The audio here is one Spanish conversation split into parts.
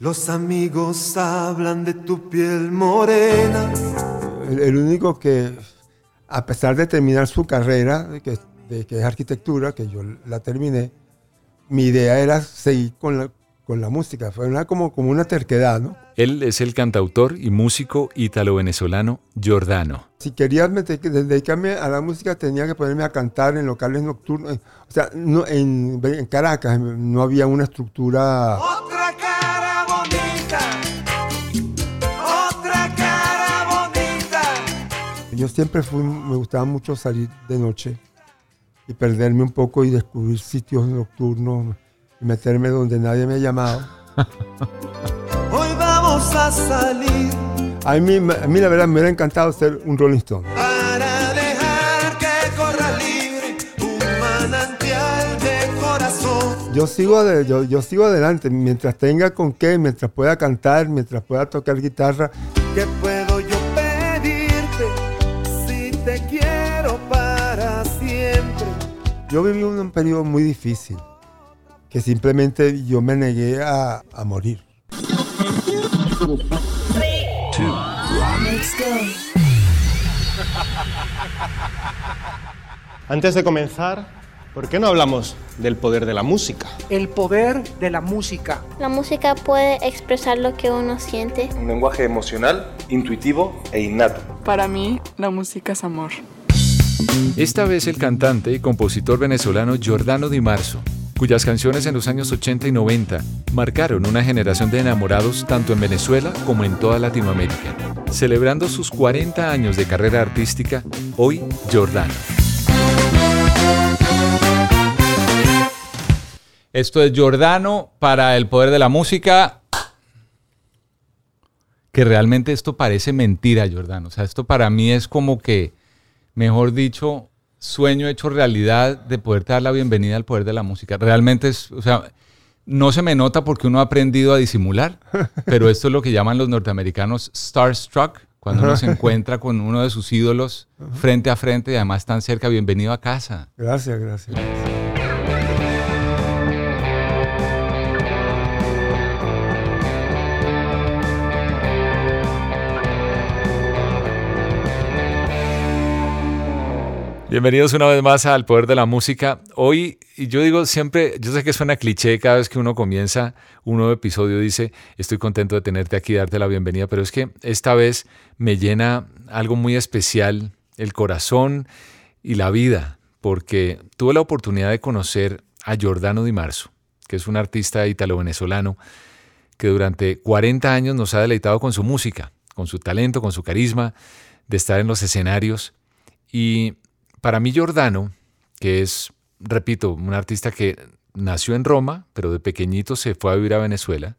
Los amigos hablan de tu piel morena. El, el único que, a pesar de terminar su carrera, de que, de que es arquitectura, que yo la terminé, mi idea era seguir con la, con la música. Fue una, como, como una terquedad, ¿no? Él es el cantautor y músico ítalo-venezolano Giordano. Si quería dedicarme a la música, tenía que ponerme a cantar en locales nocturnos. O sea, no, en, en Caracas no había una estructura... Otra Yo siempre fui, me gustaba mucho salir de noche y perderme un poco y descubrir sitios nocturnos y meterme donde nadie me llamaba. Hoy vamos a salir A mí, a mí la verdad me hubiera encantado ser un Rolling Stone. para dejar que corra libre un manantial de corazón. Yo sigo, de- yo, yo sigo adelante mientras tenga con qué, mientras pueda cantar, mientras pueda tocar guitarra. ¿Qué puedo Yo viví un, un periodo muy difícil, que simplemente yo me negué a, a morir. Antes de comenzar, ¿por qué no hablamos del poder de la música? El poder de la música. La música puede expresar lo que uno siente. Un lenguaje emocional, intuitivo e innato. Para mí, la música es amor. Esta vez el cantante y compositor venezolano Giordano Di Marzo, cuyas canciones en los años 80 y 90 marcaron una generación de enamorados tanto en Venezuela como en toda Latinoamérica. Celebrando sus 40 años de carrera artística, hoy Giordano. Esto es Giordano para el poder de la música. Que realmente esto parece mentira, Giordano. O sea, esto para mí es como que, mejor dicho, sueño hecho realidad de poderte dar la bienvenida al poder de la música. Realmente es, o sea, no se me nota porque uno ha aprendido a disimular, pero esto es lo que llaman los norteamericanos starstruck, cuando uno se encuentra con uno de sus ídolos frente a frente y además tan cerca. Bienvenido a casa. Gracias, gracias. Bienvenidos una vez más al Poder de la Música. Hoy, y yo digo siempre, yo sé que suena cliché cada vez que uno comienza un nuevo episodio, dice, estoy contento de tenerte aquí, darte la bienvenida, pero es que esta vez me llena algo muy especial el corazón y la vida, porque tuve la oportunidad de conocer a Giordano Di Marzo, que es un artista italo-venezolano que durante 40 años nos ha deleitado con su música, con su talento, con su carisma, de estar en los escenarios. Y para mí Giordano, que es, repito, un artista que nació en Roma, pero de pequeñito se fue a vivir a Venezuela,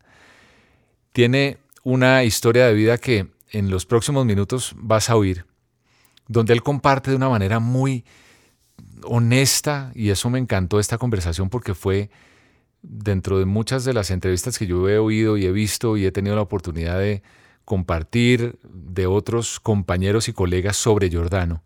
tiene una historia de vida que en los próximos minutos vas a oír, donde él comparte de una manera muy honesta, y eso me encantó esta conversación porque fue dentro de muchas de las entrevistas que yo he oído y he visto y he tenido la oportunidad de compartir de otros compañeros y colegas sobre Giordano,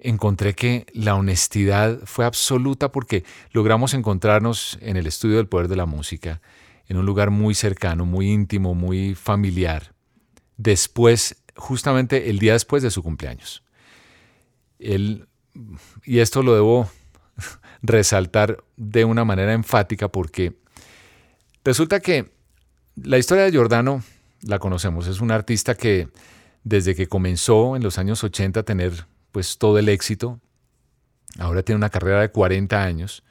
encontré que la honestidad fue absoluta porque logramos encontrarnos en el estudio del poder de la música, en un lugar muy cercano, muy íntimo, muy familiar, después, justamente el día después de su cumpleaños. Él, y esto lo debo resaltar de una manera enfática porque resulta que la historia de Giordano la conocemos. Es un artista que desde que comenzó en los años 80 a tener pues todo el éxito, ahora tiene una carrera de 40 años.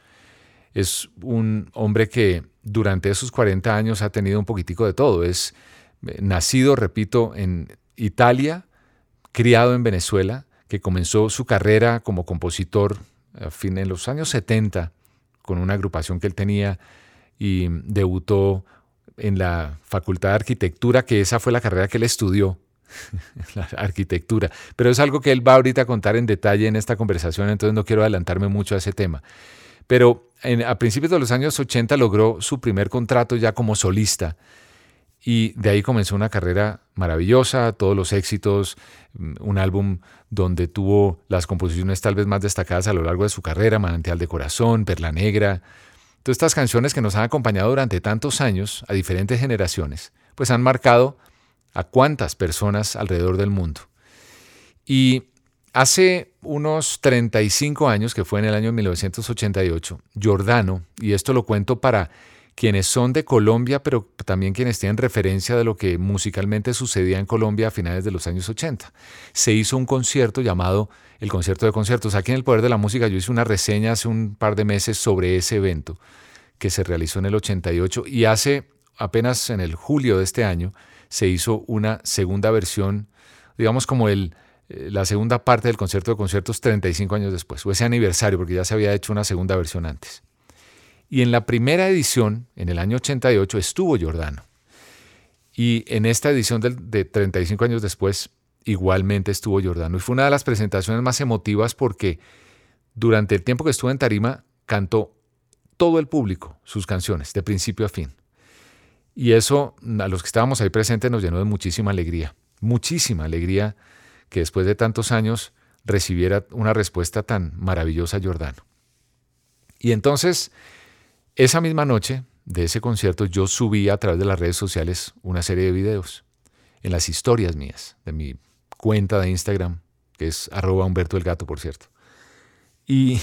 Es un hombre que durante esos 40 años ha tenido un poquitico de todo. Es eh, nacido, repito, en Italia, criado en Venezuela, que comenzó su carrera como compositor a fin en los años 70 con una agrupación que él tenía y debutó en la Facultad de Arquitectura, que esa fue la carrera que él estudió, la arquitectura. Pero es algo que él va ahorita a contar en detalle en esta conversación, entonces no quiero adelantarme mucho a ese tema. Pero a principios de los años 80 logró su primer contrato ya como solista y de ahí comenzó una carrera maravillosa, todos los éxitos, mm, un álbum donde tuvo las composiciones tal vez más destacadas a lo largo de su carrera, Manantial de Corazón, Perla Negra. Todas estas canciones que nos han acompañado durante tantos años a diferentes generaciones, pues han marcado a cuántas personas alrededor del mundo. Y hace unos 35 años, que fue en el año 1988, Giordano, y esto lo cuento para quienes son de Colombia, pero también quienes tienen referencia de lo que musicalmente sucedía en Colombia a finales de los años 80. Se hizo un concierto llamado el Concierto de Conciertos. Aquí en El Poder de la Música yo hice una reseña hace un par de meses sobre ese evento que se realizó en el 88 y hace apenas en el julio de este año se hizo una segunda versión, digamos como el, eh, la segunda parte del concierto de conciertos 35 años después, o ese aniversario, porque ya se había hecho una segunda versión antes. Y en la primera edición, en el año 88, estuvo Giordano. Y en esta edición de, 35 años después, igualmente estuvo Giordano. Y fue una de las presentaciones más emotivas porque durante el tiempo que estuvo en Tarima, cantó todo el público sus canciones, de principio a fin. Y eso a los que estábamos ahí presentes nos llenó de muchísima alegría, muchísima alegría que después de tantos años recibiera una respuesta tan maravillosa Giordano. Y entonces esa misma noche de ese concierto yo subí a través de las redes sociales una serie de videos en las historias mías de mi cuenta de Instagram, que es arroba Humberto el Gato, por cierto. Y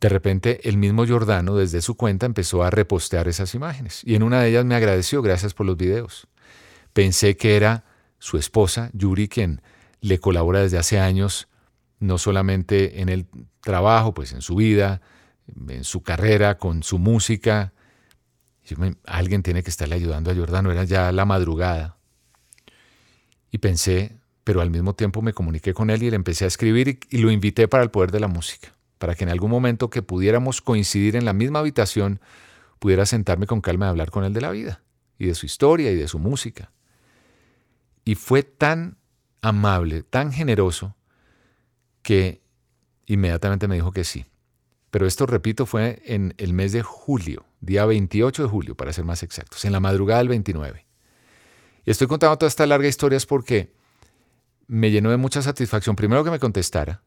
de repente el mismo Giordano desde su cuenta empezó a repostear esas imágenes y en una de ellas me agradeció, gracias por los videos. Pensé que era su esposa, Yuri, quien le colabora desde hace años, no solamente en el trabajo, pues en su vida, en su carrera, con su música. alguien tiene que estarle ayudando a Jordano, era ya la madrugada. Y pensé, pero al mismo tiempo me comuniqué con él y le empecé a escribir y, lo invité para el poder de la música, para que en algún momento que pudiéramos coincidir en la misma habitación, pudiera sentarme con calma y hablar con él de la vida, y de su historia y de su música. Y fue tan amable, tan generoso, que inmediatamente me dijo que sí. Pero esto, repito, fue en el mes de julio, día 28 de julio, para ser más exactos, en la madrugada del 29. Y estoy contando toda esta larga historia es porque me llenó de mucha satisfacción. Primero que me contestara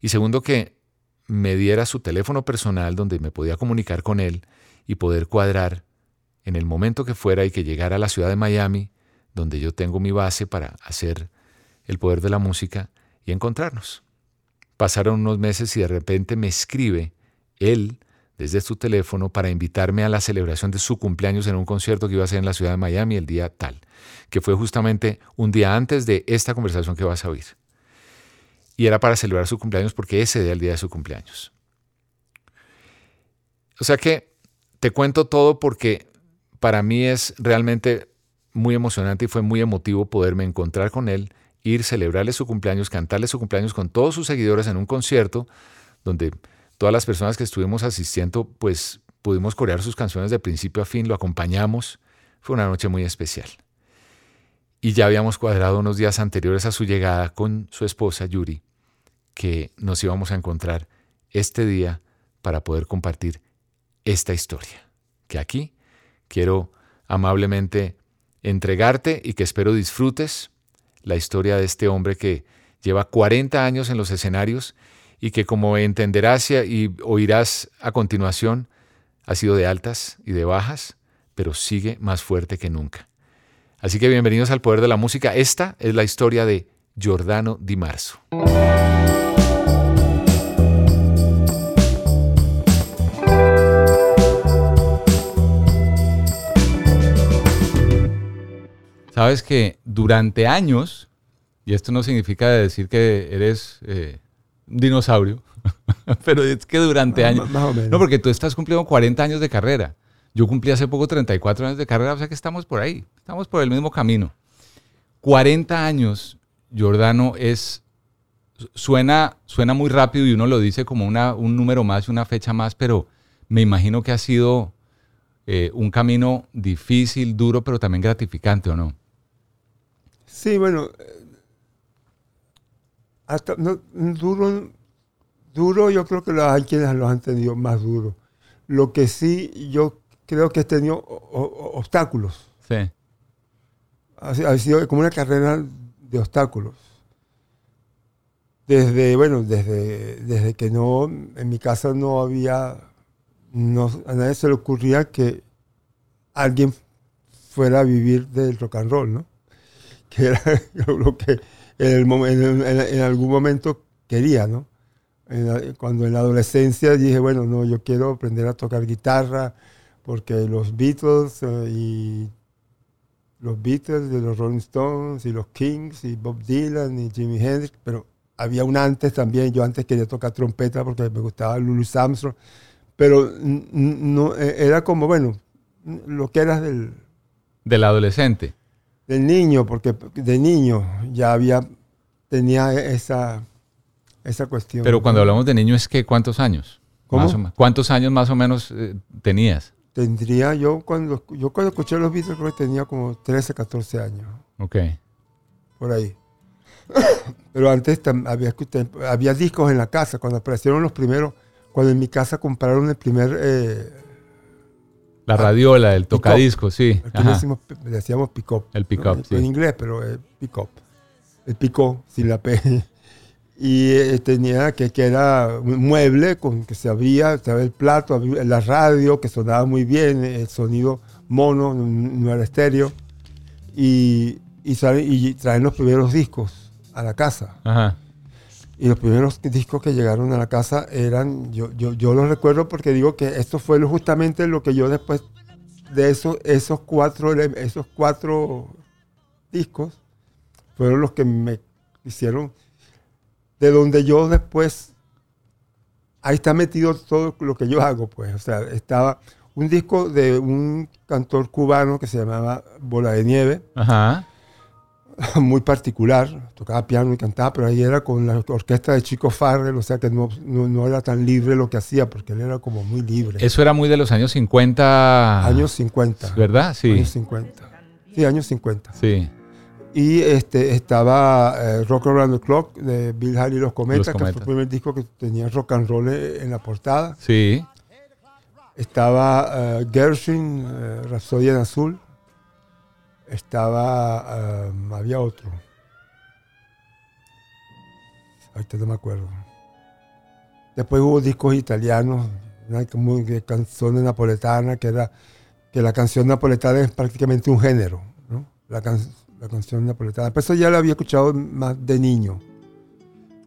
y segundo que me diera su teléfono personal donde me podía comunicar con él y poder cuadrar en el momento que fuera y que llegara a la ciudad de Miami, donde yo tengo mi base para hacer el poder de la música y encontrarnos. Pasaron unos meses y de repente me escribe él desde su teléfono para invitarme a la celebración de su cumpleaños en un concierto que iba a ser en la ciudad de Miami el día tal, que fue justamente un día antes de esta conversación que vas a oír. Y era para celebrar su cumpleaños porque ese era el día de su cumpleaños. O sea que te cuento todo porque para mí es realmente muy emocionante y fue muy emotivo poderme encontrar con él ir, celebrarle su cumpleaños, cantarle su cumpleaños con todos sus seguidores en un concierto donde todas las personas que estuvimos asistiendo, pues pudimos corear sus canciones de principio a fin, lo acompañamos. Fue una noche muy especial. Y ya habíamos cuadrado unos días anteriores a su llegada con su esposa Yuri, que nos íbamos a encontrar este día para poder compartir esta historia, que aquí quiero amablemente entregarte y que espero disfrutes la historia de este hombre que lleva 40 años en los escenarios y que como entenderás y oirás a continuación, ha sido de altas y de bajas, pero sigue más fuerte que nunca. Así que bienvenidos al Poder de la Música. Esta es la historia de Giordano Di Marzo. Sabes que durante años, y esto no significa decir que eres eh, un dinosaurio, pero es que durante Ah, años... más o menos. No, porque tú estás cumpliendo 40 años de carrera. Yo cumplí hace poco 34 años de carrera, o sea que estamos por ahí, estamos por el mismo camino. 40 años, Giordano, es suena, suena muy rápido y uno lo dice como una, un número más una fecha más, pero me imagino que ha sido eh, un camino difícil, duro, pero también gratificante, ¿o no? Sí, bueno, eh, hasta, duro, duro yo creo que hay quienes los han tenido más duro. Lo que sí yo creo que he tenido o- o- obstáculos. Sí. Ha, si- ha sido como una carrera de obstáculos. Desde, bueno, desde, desde que no, en mi casa no había, no, a nadie se le ocurría que alguien fuera a vivir del rock and roll, ¿no? Que era lo que en, el momen- en- en- en algún momento quería, ¿no? En la- cuando en la adolescencia dije, bueno, no, yo quiero aprender a tocar guitarra, porque los Beatles eh, y los Beatles, de los Rolling Stones y los Kings y Bob Dylan y Jimi Hendrix, pero había un antes también, yo antes quería tocar trompeta porque me gustaba Lulu Armstrong, pero no, eh, era como, bueno, lo que era del, Del adolescente. del niño, porque de niño ya había, tenía esa, esa cuestión. Pero cuando hablamos de niño es que ¿cuántos años? ¿Cómo? Más o. ¿Cuántos años más o menos eh, tenías? Tendría yo, cuando, yo cuando escuché los Beatles creo que tenía como 13, 14 años. Ok. por ahí. Pero antes había, había discos en la casa, cuando aparecieron los primeros, cuando en mi casa compraron el primer... eh, La radiola, el tocadiscos, sí. Aquí decimos, decíamos pick-up. El pick-up, ¿no? sí. En inglés, pero eh, pick-up. El picó, sin la P. Y eh, tenía que, que era un mueble con que se abría, estaba el plato, abría la radio, que sonaba muy bien, el sonido mono, no era estéreo. Y, y, y traen los primeros discos a la casa. Ajá. Y los primeros discos que llegaron a la casa eran, yo, yo, yo los recuerdo porque digo que esto fue justamente lo que yo después de eso, esos, cuatro, esos cuatro discos, fueron los que me hicieron, de donde yo después, ahí está metido todo lo que yo hago, pues, o sea, estaba un disco de un cantor cubano que se llamaba Bola de Nieve, Ajá. muy particular, tocaba piano y cantaba, pero ahí era con la orquesta de Chico Farrell, o sea que no, no, no era tan libre lo que hacía, porque él era como muy libre. Eso era muy de los años 50. Años 50. ¿Verdad? Sí. Años 50. Sí, años 50. Sí. Y este, estaba eh, Rock Around the Clock de Bill Haley y los Cometas, Los que fue el primer disco que tenía rock and roll en la portada. Sí. Estaba eh, Gershwin, Rhapsody en Azul. Estaba, eh, había otro. Ahorita no me acuerdo. Después hubo discos italianos, una canciones napoletanas, que era que la canción napoletana es prácticamente un género, ¿no? La, can- la canción napoletana. Pero eso ya lo había escuchado más de niño.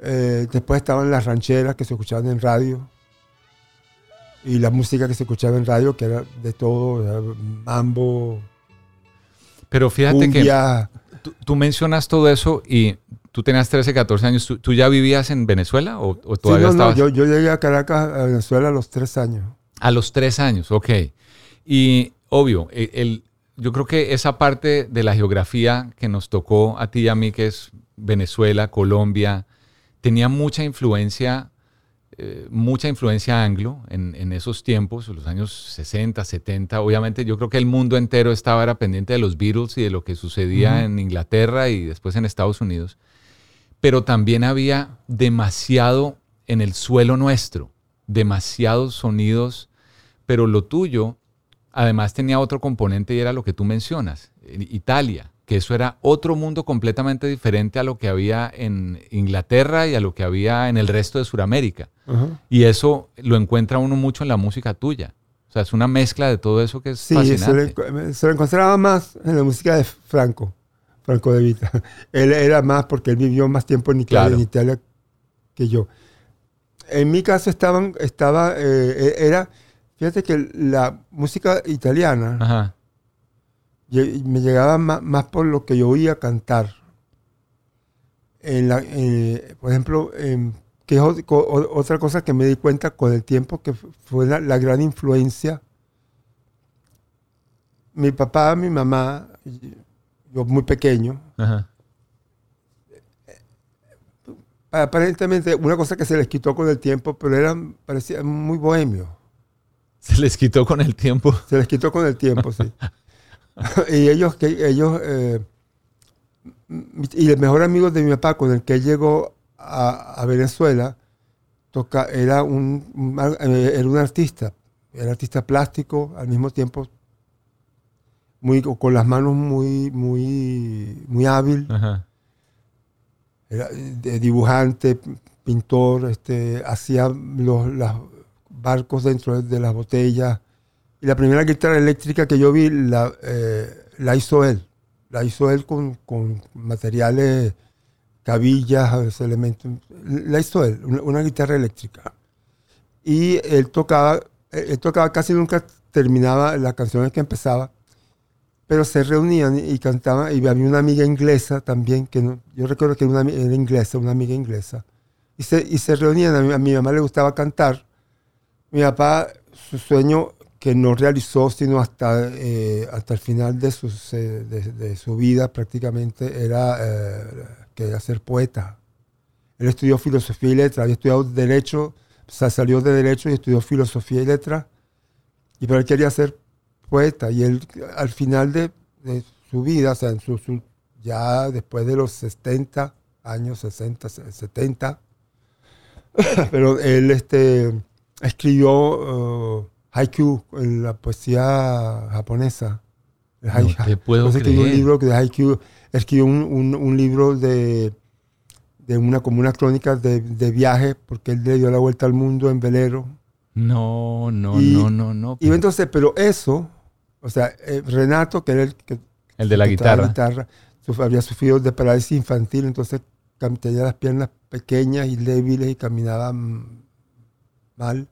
Eh, después estaban las rancheras que se escuchaban en radio y la música que se escuchaba en radio, que era de todo, era mambo, Pero fíjate cumbia. que tú, tú mencionas todo eso y tú tenías 13, 14 años. ¿Tú, tú ya vivías en Venezuela o, todavía no, no, estabas? yo, yo llegué a Caracas, a Venezuela, a los tres años. A los tres años, ok. Y obvio, e- el, yo creo que esa parte de la geografía que nos tocó a ti y a mí, que es Venezuela, Colombia, tenía mucha influencia, eh, mucha influencia anglo en, en esos tiempos, los años 60, 70. Obviamente yo creo que el mundo entero estaba era pendiente de los Beatles y de lo que sucedía en Inglaterra y después en Estados Unidos. Pero también había demasiado en el suelo nuestro, demasiados sonidos, pero lo tuyo además tenía otro componente y era lo que tú mencionas, en Italia, que eso era otro mundo completamente diferente a lo que había en Inglaterra y a lo que había en el resto de Sudamérica. Y eso lo encuentra uno mucho en la música tuya. O sea, es una mezcla de todo eso que es Sí, se lo, fascinante. se lo encontraba más en la música de Franco, Franco de Vita. Él era más porque él vivió más tiempo en Italia, Claro. en Italia que yo. En mi caso estaban, estaba, eh, era, fíjate que la música italiana Ajá. me llegaba ma- más, por lo que yo oía cantar. En la, eh, por ejemplo, em, que es otra cosa que me di cuenta con el tiempo, que fu- fue la, la gran influencia. Mi papá, mi mamá, yo muy pequeño, Ajá. aparentemente una cosa que se les quitó con el tiempo, pero eran, parecían muy bohemios. Se les quitó con el tiempo. Se les quitó con el tiempo, sí. y ellos, que ellos eh, y el mejor amigo de mi papá con el que él llegó a, a Venezuela, toca, era, un, eh, era un artista, era artista plástico, al mismo tiempo muy, con las manos muy, muy, muy hábil. Ajá. Era de dibujante, pintor, este, hacía los, las barcos dentro de las botellas. Y la primera guitarra eléctrica que yo vi la, eh, la hizo él. La hizo él con, con materiales, cabillas, elementos. La hizo él, una, una guitarra eléctrica. Y él tocaba, él él tocaba casi nunca terminaba las canciones que empezaba pero se reunían y cantaban, y había una amiga inglesa también, que no- yo recuerdo que era, una, era inglesa, una amiga inglesa, y se, y se reunían, a mi, a mi mamá le gustaba cantar, mi papá, su sueño que no realizó sino hasta, eh, hasta el final de, sus, de, su vida prácticamente, era eh, que era ser poeta. Él estudió filosofía y letras, había estudiado derecho, salió de derecho y estudió filosofía y letras, y pero él quería ser poeta y él al final de, de su vida, o sea, en su- ya después de los 70 años, 60, 70, pero él este, escribió uh, haiku en la poesía japonesa. El No te puedo Entonces escribió un libro de haiku, escribió un, un- un libro de, de una, como una crónica de, de viaje, porque él le dio la vuelta al mundo en velero. No, no, Y- no, no, no. Y entonces, pero eso, o sea, eh, Renato, que era el que... El de la guitarra. había sufrido de parálisis infantil, entonces tenía las piernas pequeñas y débiles y caminaba mm, mal.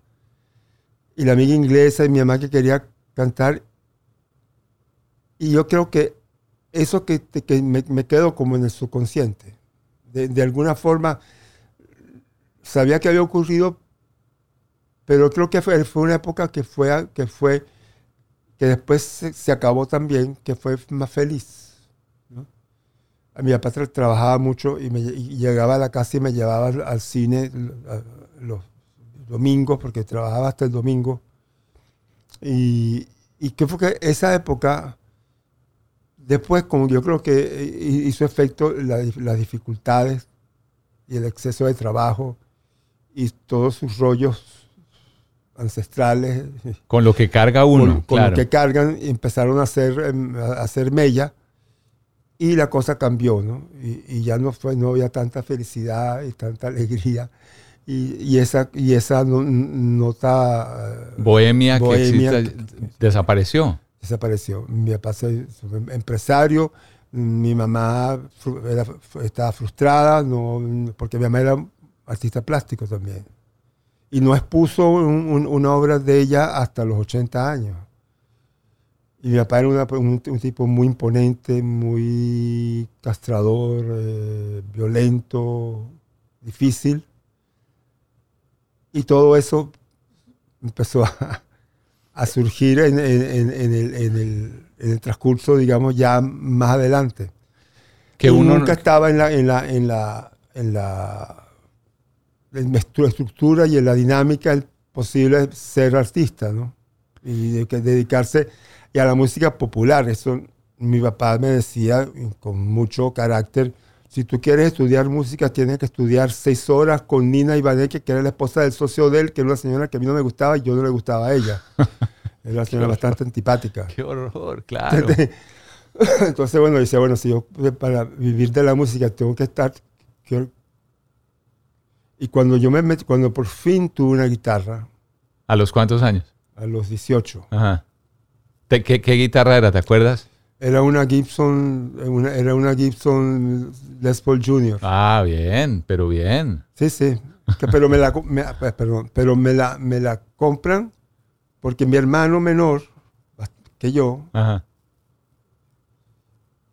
Y la amiga inglesa y mi mamá que quería cantar. Y yo creo que eso que, que me, me quedó como en el subconsciente. De, de alguna forma, sabía que había ocurrido, pero creo que fue, fue una época que fue, que fue, que después se, acabó también, que fue más feliz. A mi papá tra- trabajaba mucho y, me, llegaba a la casa y me llevaba al, cine los domingos, porque trabajaba hasta el domingo. Y, y que fue que esa época, después, como yo creo que hizo efecto la las dificultades y el exceso de trabajo y todos sus rollos ancestrales. Con lo que carga uno, Con, con claro. lo que cargan, empezaron a hacer, em, a hacer mella y la cosa cambió, ¿no? Y, y ya no, fue, no había tanta felicidad y tanta alegría. Y, y esa, y esa no- nota... eh, Bohemia, bohemia que existe, desapareció. desapareció. Mi papá fue empresario, mi mamá era- estaba frustrada, no, porque mi mamá era artista plástico también. Y no expuso un- un- una obra de ella hasta los 80 años. Y mi papá era una- un, un tipo muy imponente, muy castrador, eh, violento, difícil. Y todo eso empezó a, a surgir en, en- en- el, el- en el transcurso, digamos, ya más adelante. Que Y uno nunca estaba en la, en la, en la, en la, en la estru- estructura y en la dinámica el posible ser artista, ¿no? Y dedicarse y a la música popular. Eso mi papá me decía con mucho carácter. Si tú quieres estudiar música, tienes que estudiar seis horas con Nina Ibaneke, que era la esposa del socio de él, que era una señora que a mí no me gustaba y yo no le gustaba a ella. Era una señora bastante antipática. Qué horror, claro. Entonces, bueno, dice, bueno, si yo eh, para vivir de la música tengo que estar... quiero- Y cuando yo me metí, cuando por fin tuve una guitarra, ¿A los cuántos años? a los 18, Ajá. ¿Te- qué, qué guitarra era? ¿Te acuerdas? Era una Gibson, eh, una- era una Gibson Les Paul Jr. Ah, bien, pero bien. Sí, sí. Que- pero me la, me- eh, perdón, pero me la, me la compran porque mi hermano menor, que yo, Ajá.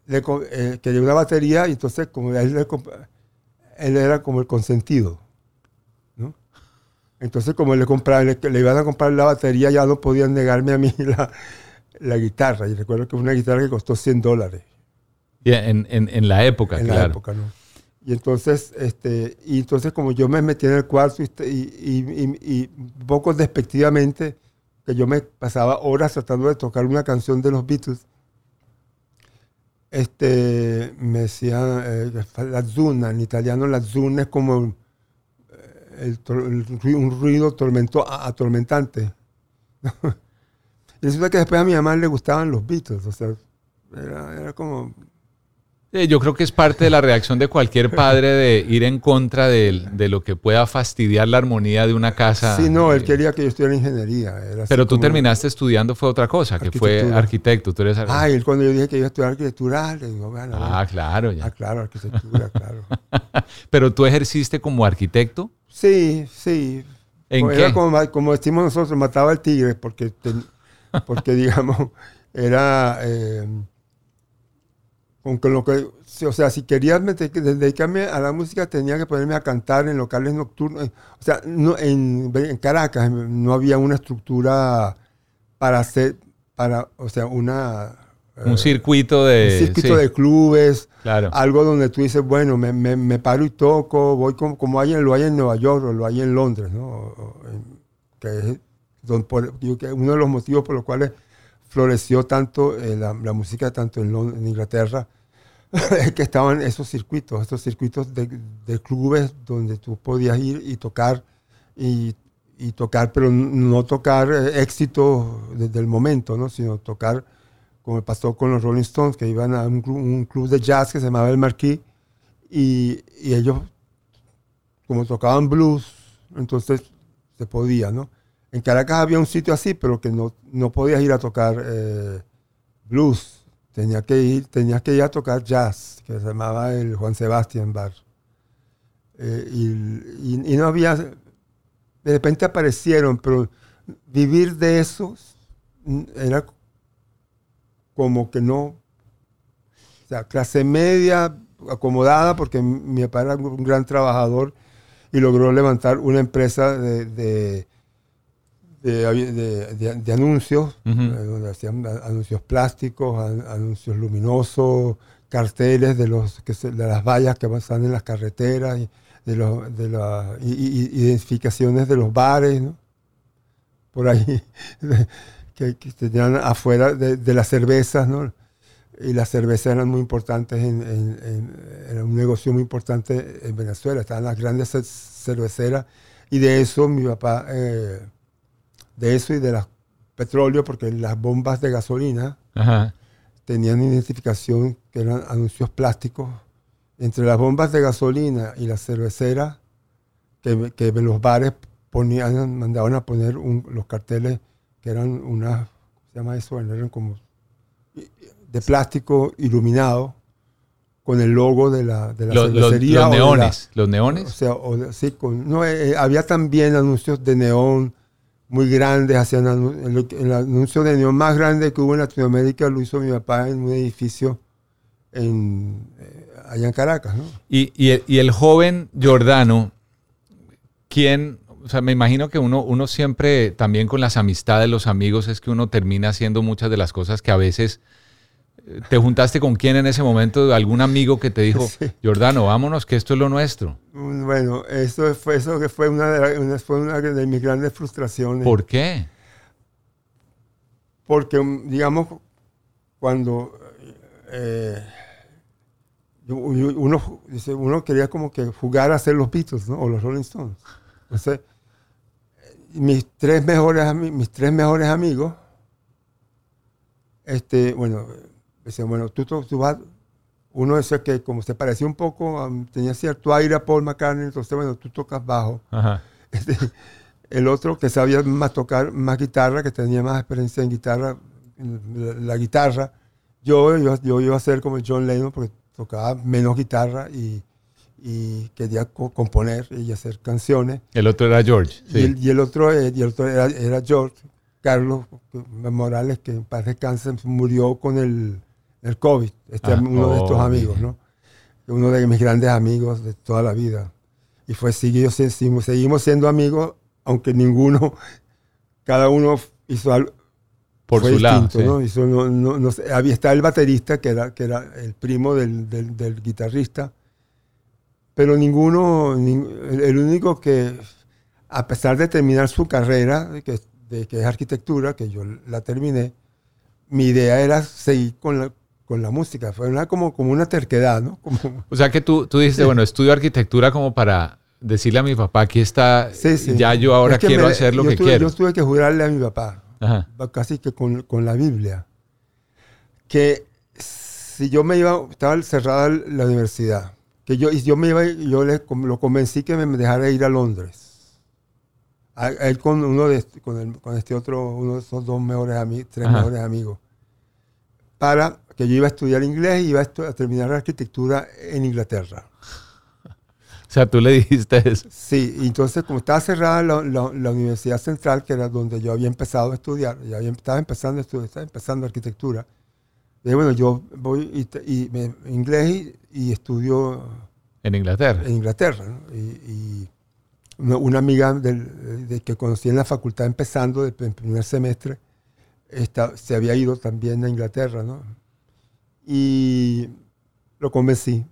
le, eh, quería una batería y entonces como él, le él era como el consentido. ¿no? Entonces como le, compraban, le, le iban a comprar la batería ya no podían negarme a mí la, la guitarra. Y recuerdo que fue una guitarra que costó 100 dólares Y en, en- en la época, en claro. la época. ¿no? Y entonces, este, y entonces como yo me metí en el cuarto y, este- y, y- y- y poco despectivamente, que yo me pasaba horas tratando de tocar una canción de los Beatles, este, me decían eh, la zuna, en italiano la zuna es como eh, el el un ruido tormento, atormentante. y resulta que después a mi mamá le gustaban los Beatles, o sea, era, era como Eh, Yo creo que es parte de la reacción de cualquier padre de ir en contra de, de lo que pueda fastidiar la armonía de una casa. Sí, no, él quería que yo estudiara ingeniería. era Pero tú como- terminaste estudiando fue otra cosa, que fue arquitecto. Tú eres Ah, y él cuando yo dije que iba a estudiar arquitectura, le digo, bueno. Ah, claro, ya. Ah, claro, arquitectura, claro. Pero tú ejerciste como arquitecto. Sí, sí. ¿En Era qué? Como, ma- como decimos nosotros, mataba al tigre, porque, ten- porque digamos, era... eh, con lo que, o sea, si quería dedicarme a la música, tenía que ponerme a cantar en locales nocturnos. O sea, no, en, en Caracas no había una estructura para hacer, para, o sea, una... Un eh, circuito de. un circuito sí, de clubes, Claro. algo donde tú dices, bueno, me, me- me paro y toco, voy como, como hay en, lo hay en Nueva York o lo hay en Londres, ¿no? Que es uno de los motivos por los cuales floreció tanto eh, la, música tanto en, Lon- en Inglaterra es que estaban esos circuitos, estos circuitos de, clubes donde tú podías ir y tocar y, tocar, pero no tocar eh, éxitos desde el momento, ¿no? Sino tocar como pasó con los Rolling Stones, que iban a un, club- un club de jazz que se llamaba El Marquis, y, y ellos, como tocaban blues, entonces se podía, ¿no? En Caracas había un sitio así, pero que no, no podías ir a tocar eh, blues. Tenía que ir, tenías que ir a tocar jazz, que se llamaba el Juan Sebastián Bar. Eh, y, y- no había, de repente aparecieron, pero vivir de eso era como que no, o sea, clase media, acomodada, porque mi papá era un gran trabajador y logró levantar una empresa de, de, de- de- de anuncios, donde hacían anuncios plásticos, an- anuncios luminosos, carteles de, los, que se- de las vallas que están en las carreteras, y de, los, de las y- y- y identificaciones de los bares, ¿no? por ahí, que, que tenían afuera de, las cervezas, ¿no? Y las cervezas eran muy importantes, en, en- en- era un negocio muy importante en Venezuela, estaban las grandes ce- cerveceras, y de eso mi papá, eh, de eso y de las petróleo, porque las bombas de gasolina Ajá. tenían identificación que eran anuncios plásticos. Entre las bombas de gasolina y las cerveceras, que, que los bares ponían, mandaban a poner un- los carteles que eran unas, ¿cómo se llama eso? Eran como de plástico iluminado con el logo de la, de la Los, los- cervecería. los la- neones. los o neones. sea, o sí, con- no, eh, eh, había también anuncios de neón muy grandes. Hacían el, el anuncio de neón más grande que hubo en Latinoamérica lo hizo mi papá en un edificio en, eh, allá en Caracas. ¿no? Y, el, joven Giordano, ¿quién? O sea, me imagino que uno, uno siempre, también con las amistades, los amigos, es que uno termina haciendo muchas de las cosas que a veces te juntaste con quién en ese momento, algún amigo que te dijo, Giordano, vámonos, que esto es lo nuestro. Mm, Bueno, eso fue, eso que fue una de, la- una- fue una de mis grandes frustraciones. ¿Por qué? Porque, mm, digamos, cuando eh, uno, quería como que jugar a ser los Beatles, ¿no? O los Rolling Stones. Entonces, mis tres mejores, mis tres mejores amigos, este, bueno, bueno, tú, tú, vas, uno decía que como se parecía un poco, um, tenía cierto aire a Paul McCartney, entonces, bueno, tú tocas bajo. Ajá. Este, el otro que sabía más tocar más guitarra, que tenía más experiencia en guitarra, en la, la guitarra. Yo, yo, yo iba a ser como John Lennon porque tocaba menos guitarra y, y quería co- componer y hacer canciones. El otro era George. Y, el, y el otro, eh, y el otro era, era George Carlos Morales, que en paz descanse, murió con el, el COVID, este, Ah, uno de estos amigos. ¿no? Uno de mis grandes amigos de toda la vida. Y fue, seguimos, seguimos siendo amigos, aunque ninguno, cada uno hizo algo. Por fue su lado, distinto, sí. ¿no? Hizo- no- no- no sé, había estaba el baterista, que era, que era el primo del, del- del guitarrista, pero ninguno, nin- el, único que, a pesar de terminar su carrera, de que, de que es arquitectura, que yo la terminé, mi idea era seguir con la, con la música. Fue una, como, como una terquedad, ¿no? Como, O sea que tú, tú dijiste, bueno, estudio arquitectura como para decirle a mi papá, aquí está, Sí, sí. ya yo ahora Es que quiero me- hacer lo que tuve- quiero. Yo tuve que jurarle a mi papá, Ajá. casi que con, con la Biblia, que si yo me iba, estaba cerrada la universidad, que yo, y yo me iba, yo le, lo convencí que me dejara ir a Londres. A, a él con uno de, con, el- con este otro, uno de esos dos mejores amigos, tres Ajá. mejores amigos, para que yo iba a estudiar inglés y iba a, a terminar arquitectura en Inglaterra. O sea, tú le dijiste eso. Sí, entonces como estaba cerrada la, la- la Universidad Central, que era donde yo había empezado a estudiar, ya había, estaba empezando a estudiar, estaba empezando arquitectura, bueno, yo voy y, me- inglés y, y estudio En Inglaterra. en Inglaterra. ¿no? Y, y una, amiga del- de que conocí en la facultad empezando el primer semestre, esta- se había ido también a Inglaterra, ¿no? Y lo convencí.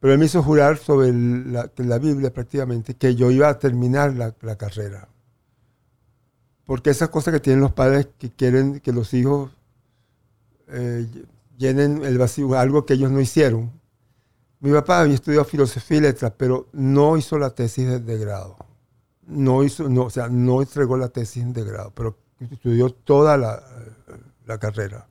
Pero él me hizo jurar sobre la, la Biblia prácticamente que yo iba a terminar la, la carrera. Porque esas cosas que tienen los padres que quieren que los hijos eh, llenen el vacío, algo que ellos no hicieron. Mi papá había estudiado filosofía y letras, pero no hizo la tesis de, de grado. No hizo, no, o sea, no entregó la tesis de grado, pero estudió toda la, la carrera.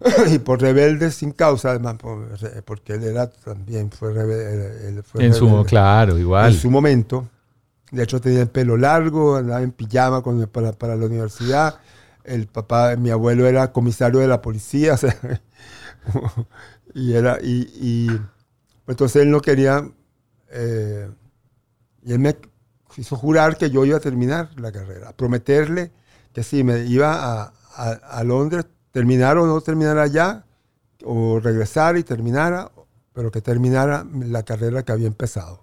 y por rebelde sin causa, además, por- porque él era también fue rebelde. él fue En su, rebelde. claro, igual. En su momento. De hecho, tenía el pelo largo, andaba en pijama cuando- para, para la universidad. El papá, mi abuelo era comisario de la policía. o sea, y era, y, y entonces él no quería, eh, y él me hizo jurar que yo iba a terminar la carrera, prometerle que si me iba a, a, a Londres, terminar o no terminar allá, o regresar y terminara, pero que terminara la carrera que había empezado.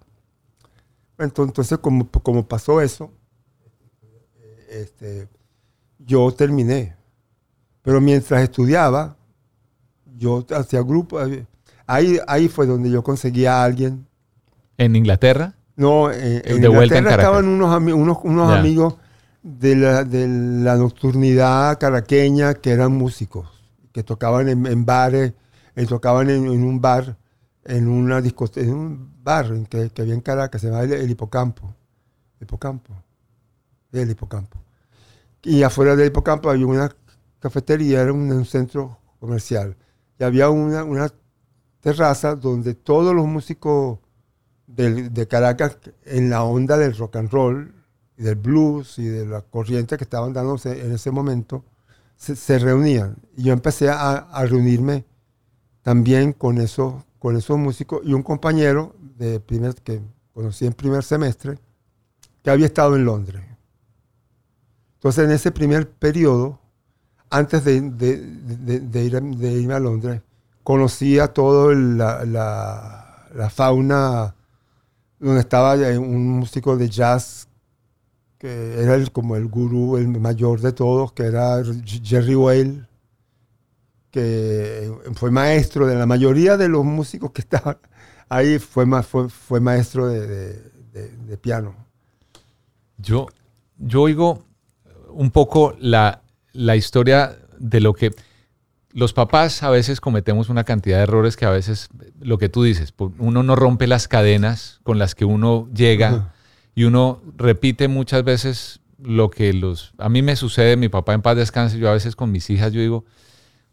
Entonces, entonces como, como pasó eso, este, yo terminé. Pero mientras estudiaba, yo hacía grupo. Ahí, ahí fue donde yo conseguía a alguien. ¿En Inglaterra? No, en De vuelta en Inglaterra estaban unos, unos, unos amigos de la, de la nocturnidad caraqueña que eran músicos, que tocaban en, en bares, eh, tocaban en, un bar, en una discoteca, en un bar que, que había en Caracas, se llama el, el Hipocampo. Hipocampo. El Hipocampo. Y afuera del Hipocampo había una cafetería, era un, un centro comercial. Y había una, una terraza donde todos los músicos del- de Caracas, en la onda del rock and roll, del blues y de la corriente que estaban dándose en ese momento, se, se reunían. Y yo empecé a, a reunirme también con esos, con esos músicos y un compañero de primer, que conocí en primer semestre, que había estado en Londres. Entonces, en ese primer periodo, antes de, de- de- de ir, irme a Londres, conocí a toda la, la- la fauna donde estaba un músico de jazz que era el- como el gurú, el mayor de todos, que era Jerry Whale, que fue maestro de la mayoría de los músicos que estaban ahí, fue, ma- fue, fue maestro de, de- de- de piano. Yo, yo oigo un poco la, la historia de lo que los papás a veces cometemos una cantidad de errores que a veces, lo que tú dices, uno no rompe las cadenas con las que uno llega. Y uno repite muchas veces lo que los... A mí me sucede, mi papá en paz descanse, yo a veces con mis hijas, yo digo,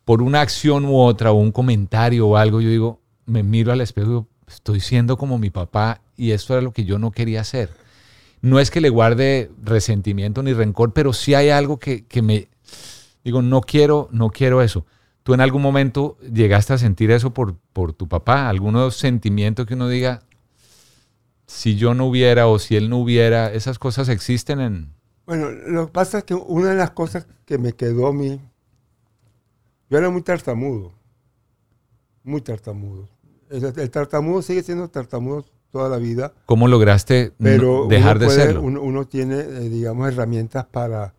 por una acción u otra o un comentario o algo, yo digo, me miro al espejo y digo, estoy siendo como mi papá y esto era lo que yo no quería hacer. No es que le guarde resentimiento ni rencor, pero sí hay algo que, que me digo, no quiero, no quiero eso. ¿Tú en algún momento llegaste a sentir eso por, por tu papá? ¿Algunos sentimientos que uno diga, si yo no hubiera o si él no hubiera, esas cosas existen en... Bueno, lo que pasa es que una de las cosas que me quedó a mí, yo era muy tartamudo. muy tartamudo. El, el tartamudo sigue siendo tartamudo toda la vida. ¿Cómo lograste pero dejar uno de puede- serlo? Uno, uno tiene, eh, digamos, herramientas para,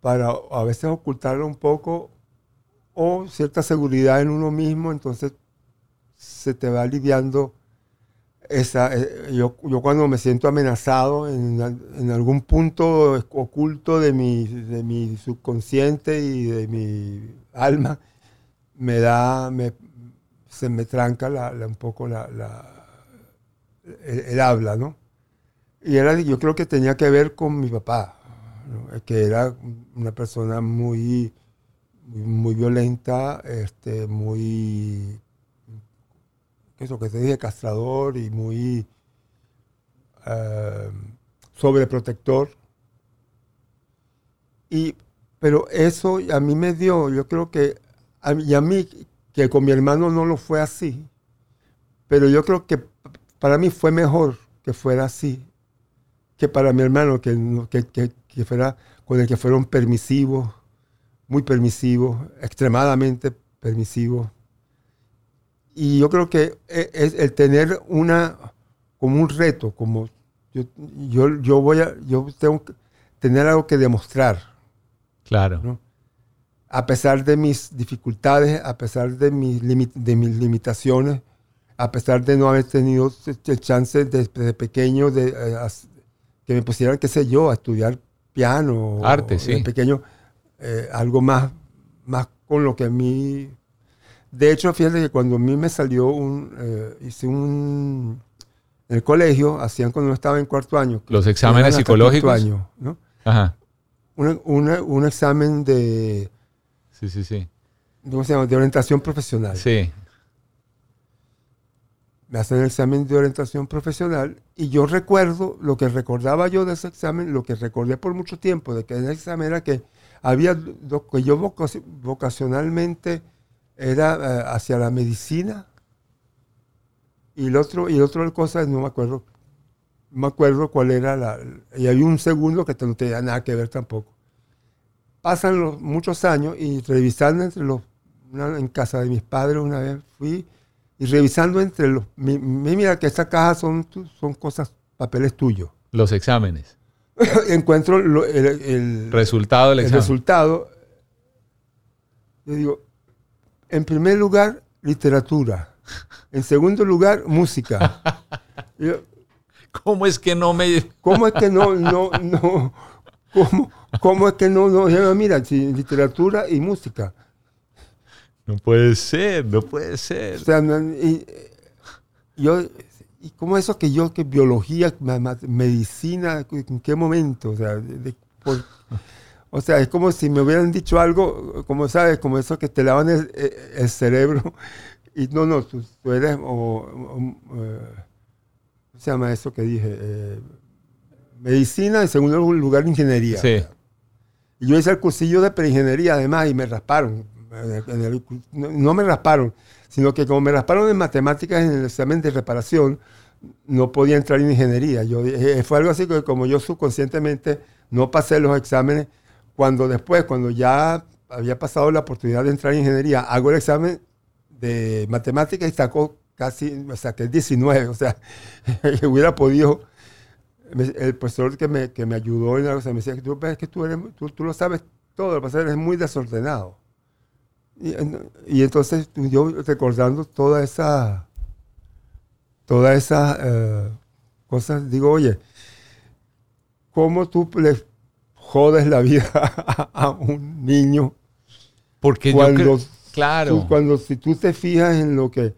para a veces ocultarlo un poco o cierta seguridad en uno mismo, entonces se te va aliviando esa... eh, yo, yo cuando me siento amenazado en, en algún punto oculto de mi, de mi subconsciente y de mi alma, me da... Me, se me tranca un poco la, el, habla, ¿no? Y era, yo creo que tenía que ver con mi papá, que era una persona muy, muy violenta, este, muy, eso que te dije, castrador y muy eh, sobreprotector. Y, pero eso a mí me dio, yo creo que, y a mí, que con mi hermano no lo fue así, pero yo creo que para mí fue mejor que fuera así que para mi hermano, que, no- que, que- que fuera con el que fueron permisivos, muy permisivos, extremadamente permisivos. Y yo creo que e- es el tener una, como un reto, como yo, yo, yo voy a, yo tengo que tener algo que demostrar. Claro. ¿no? A pesar de mis dificultades, a pesar de mis, de mis limitaciones, a pesar de no haber tenido el chance desde pequeño de eh, que me pusieran, qué sé yo, a estudiar piano. Arte, o sí. De pequeño, eh, algo más, más con lo que a mí... De hecho, fíjate que cuando a mí me salió un... eh, hice un... En el colegio, hacían cuando estaba en cuarto año. Los exámenes psicológicos. año, ¿no? Ajá. Una- una- un examen de, Sí, sí, sí. ¿cómo se llama? de orientación profesional. Sí. Me hacen el examen de orientación profesional y yo recuerdo, lo que recordaba yo de ese examen, lo que recordé por mucho tiempo de que ese examen era que había lo que yo vocaci- vocacionalmente era eh, hacia la medicina y el otro y el otro cosa no me acuerdo no me acuerdo cuál era la y había un segundo que no tenía nada que ver tampoco pasan los muchos años y revisando entre los una- en casa de mis padres una vez fui y revisando entre los mi- mi- mira que esta caja son son cosas papeles tuyos Los exámenes. encuentro lo- el, el- Resultado del el examen. resultado. Yo digo, en primer lugar, literatura. En segundo lugar, música. Yo, ¿Cómo es que no me.? ¿Cómo es que no, no, no? ¿Cómo, cómo es que no, no? Mira, literatura y música. No puede ser, no puede ser. O sea, y, yo, ¿y cómo eso que yo, que biología, medicina, en qué momento? O sea, de- de- por- o sea, es como si me hubieran dicho algo, como sabes, como eso que te lavan el, el cerebro. Y no, no, tú, tú eres, o, o- eh, ¿cómo se llama eso que dije? Eh, medicina, en segundo lugar, ingeniería. Sí. Y yo hice el cursillo de preingeniería además y me rasparon. No, no me rasparon, sino que como me rasparon en matemáticas en el examen de reparación, no podía entrar en ingeniería. Yo, eh, fue algo así que como yo subconscientemente no pasé los exámenes, cuando después, cuando ya había pasado la oportunidad de entrar en ingeniería, hago el examen de matemáticas y sacó casi, saqué 19, o sea, que hubiera podido el profesor que me, que me ayudó en la cosa me decía que tú, ves que tú, eres, tú, tú lo sabes todo, lo que pasa es que muy desordenado. Y, en- y entonces yo recordando toda esa, todas esas eh, cosas, digo, oye, ¿cómo tú le jodes la vida a un niño? Porque yo cuando, creo- claro. tú- cuando si tú te fijas en lo que...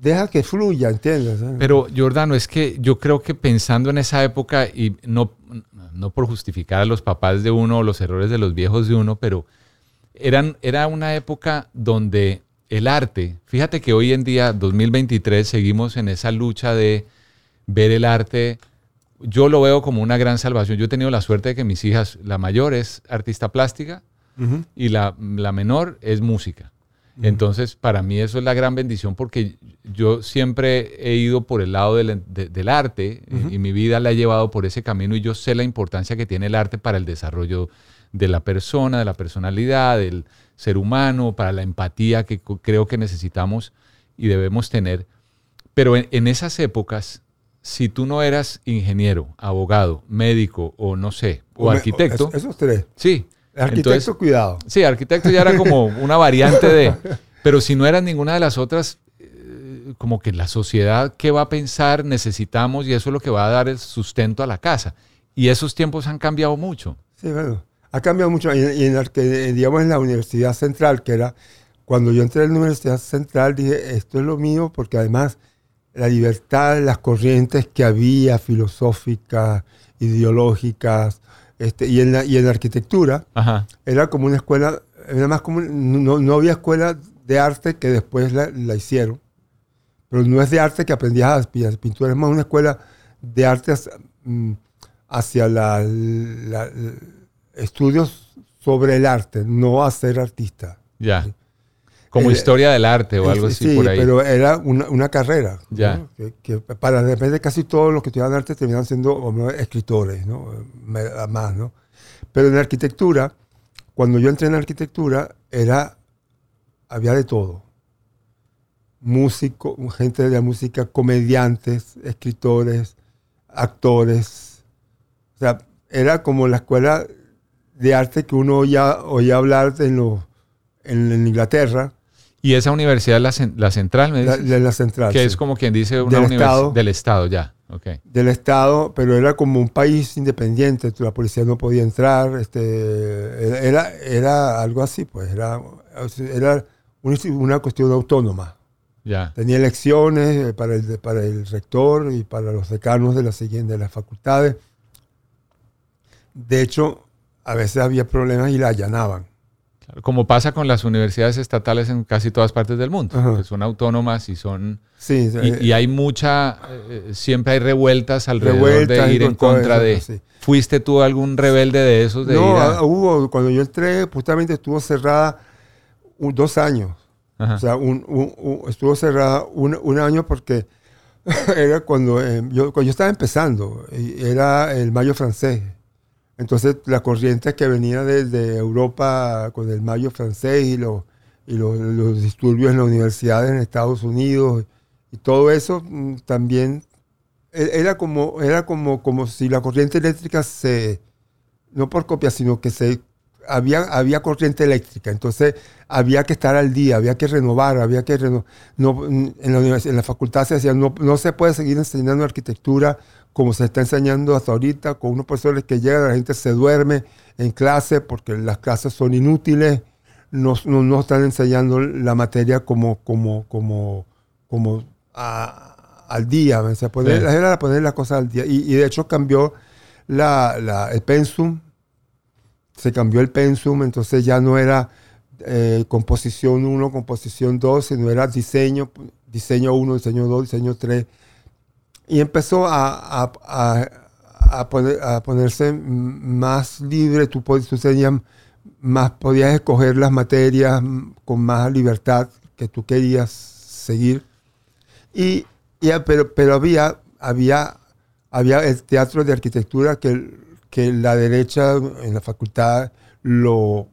Deja que fluya, ¿entiendes? Pero Jordano, es que yo creo que pensando en esa época, y no, no por justificar a los papás de uno o los errores de los viejos de uno, pero eran, era una época donde el arte, fíjate que hoy en día, 2023, seguimos en esa lucha de ver el arte. Yo lo veo como una gran salvación. Yo he tenido la suerte de que mis hijas, la mayor es artista plástica y la, la menor es música. Entonces, para mí eso es la gran bendición porque yo siempre he ido por el lado del, de- del arte y- Ujú. y mi vida la he llevado por ese camino y yo sé la importancia que tiene el arte para el desarrollo de la persona, de la personalidad, del, ser humano, para la empatía que creo que necesitamos y debemos tener. Pero en, en esas épocas, si tú no eras ingeniero, abogado, médico o no sé, o, O me- arquitecto. es- esos tres. Sí. Arquitecto, cuidado. Sí, arquitecto ya era como una variante de... Pero si no eras ninguna de las otras, eh, como que la sociedad, ¿qué va a pensar? Necesitamos y eso es lo que va a dar el sustento a la casa. Y esos tiempos han cambiado mucho. Sí, bueno, ha cambiado mucho. Y, y en, que, digamos, en la Universidad Central, que era, cuando yo entré en la Universidad Central, dije, esto es lo mío, porque además la libertad, las corrientes que había, filosóficas, ideológicas, este, y, en la, y en la arquitectura, Ajá. era como una escuela, era más como, no, no había escuela de arte que después la, la hicieron, pero no es de arte que aprendías a pi- pintura, es más una escuela de arte hacia, mm, hacia la, la- la- estudios sobre el arte, no a ser artista. Ya. Como Eh, historia del arte o algo así sí, por ahí. pero era una, una carrera. ¿no? Ya. Que, que para de repente casi todos los que estudiaban arte terminaban siendo no, escritores, ¿no? Más, ¿no? Pero en arquitectura, cuando yo entré en arquitectura, era, había de todo. Músico, gente de la música, comediantes, escritores, actores. O sea, era como la escuela de arte que uno oía, oía hablar en, en, en Inglaterra. Y esa universidad es la, la central, me La- dices? de la central, Que sí. es como quien dice una Del universidad Estado. del Estado, ya. Ok. del Estado, pero era como un país independiente, la policía no podía entrar, este, era, era, algo así, pues, era, era una, cuestión autónoma. Ya. Tenía elecciones eh, para el, para el rector y para los decanos de, la de las facultades. De hecho, a veces había problemas y la allanaban. Claro, Como pasa con las universidades estatales en casi todas partes del mundo, Ajá. que son autónomas y son... Sí, y, eh, y hay mucha, eh, siempre hay revueltas alrededor Revueltas de ir en contra eso, de... sí. ¿Fuiste tú algún rebelde de esos? De no, ir a- ah, hubo, cuando yo entré, justamente estuvo cerrada un- dos años. Ajá. O sea, un- un- estuvo cerrada un, año porque era cuando, eh, yo, cuando yo estaba empezando, era el mayo francés. Entonces, la corriente que venía desde Europa con el mayo francés y, los y los, disturbios en las universidades en Estados Unidos y todo eso mm, también e- era como, era como, como si la corriente eléctrica se, no por copia, sino que se había, había corriente eléctrica, entonces había que estar al día, había que renovar, había que reno- no, en, la en la facultad se decía, no, no se puede seguir enseñando arquitectura como se está enseñando hasta ahorita, con unos profesores que llegan, la gente se duerme en clase porque las clases son inútiles, no, no, no están enseñando la materia como, como, como, como a- al día, o sea, poner, Sí. era poner las cosas al día. Y, y de hecho cambió la, la- el pensum, se cambió el pensum, entonces ya no era eh, composición 1, composición 2, sino era diseño, diseño 1, diseño 2, diseño 3. Y empezó a, a- a- a poner- a ponerse más libre, tú, tú más, podías escoger las materias con más libertad que tú querías seguir. Y, y pero, pero había, había, había el teatro de arquitectura que, que la derecha en la facultad lo,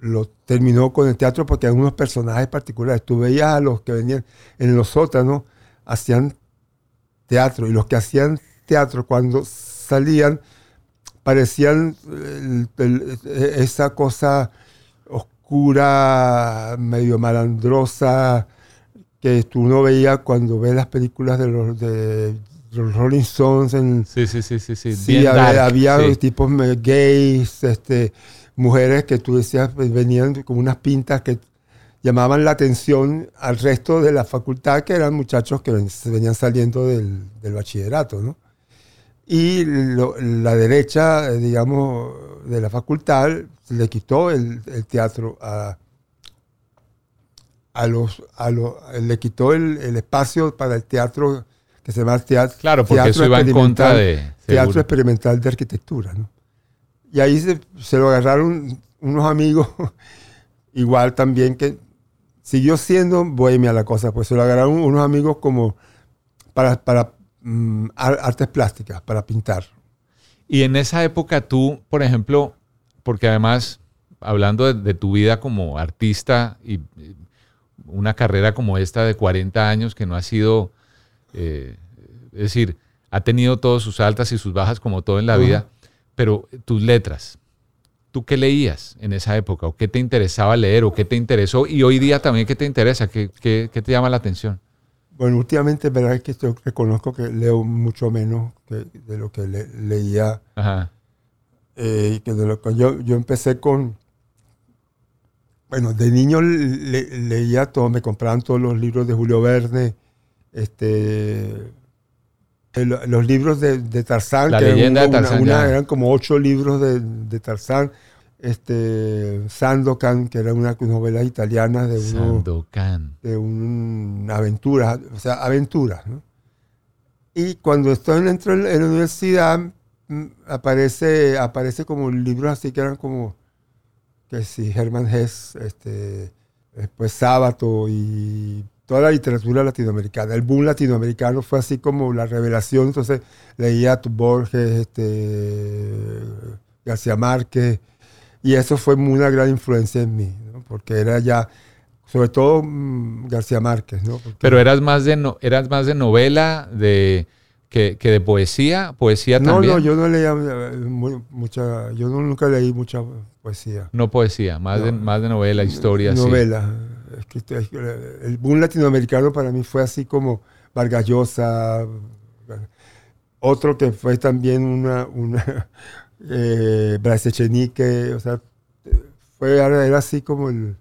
lo terminó con el teatro porque algunos personajes particulares, tú veías a los que venían en los sótanos, hacían teatro y los que hacían teatro cuando salían parecían el- el- esa cosa oscura, medio malandrosa, que tú no veías cuando ves las películas de los, de los Rolling Stones. En, Sí, sí, sí, sí. Sí, sí, bien había, dark, había sí. tipos gays, este, mujeres que tú decías, pues, venían con unas pintas que llamaban la atención al resto de la facultad, que eran muchachos que ven- venían saliendo del, del bachillerato, ¿no? Y lo- la derecha, eh, digamos, de la facultad le quitó el, el teatro a, a los, a los, le quitó el, el espacio para el teatro que se llama teatro. Claro, porque eso iba en contra de- Teatro experimental de arquitectura, ¿no? Y ahí se, se lo agarraron unos amigos, igual también que siguió siendo bohemia la cosa, pues se lo agarraron unos amigos como para, para mm, ar- artes plásticas, para pintar. Y en esa época tú, por ejemplo, porque además hablando de, de tu vida como artista y y una carrera como esta de 40 años que no ha sido, eh, es decir, ha tenido todas sus altas y sus bajas como todo en la vida, pero tus letras, ¿tú qué leías en esa época? ¿O qué te interesaba leer? ¿O qué te interesó? Y hoy día también, ¿qué te interesa? ¿Qué, qué- qué te llama la atención? Bueno, últimamente es verdad que yo reconozco que leo mucho menos que de lo que le- leía. Ajá. Eh, que de lo que yo, yo empecé con... Bueno, de niño le- leía todo, me compraban todos los libros de Julio Verne, este, el- los libros de, de Tarzán, La que eran leyenda de Tarzán, una- eran como ocho libros de, de Tarzán, este, Sandokan, que era una novela italiana de uno, Sandokan. de una aventura, o sea, aventuras. ¿no? Y cuando estoy dentro en la universidad, mm, aparece, aparece como libros así que eran como, que sí, Hermann Hesse, este, después Sábato y toda la literatura latinoamericana. El boom latinoamericano fue así como la revelación, entonces leía a Borges, este, García Márquez, y eso fue una gran influencia en mí, ¿no? porque era ya, sobre todo mm, García Márquez, ¿no? Porque- Pero eras más de, no, eras más de novela de, que, que de poesía. Poesía no, también. no, yo no leía eh, muy- mucha, yo no- nunca leí mucha poesía. No poesía, más, de, No. más de novela, historia. sí. Novela. escrito- El boom latinoamericano para mí fue así como Vargas Llosa, otro que fue también una, una eh, o sea, fue, era, así como el...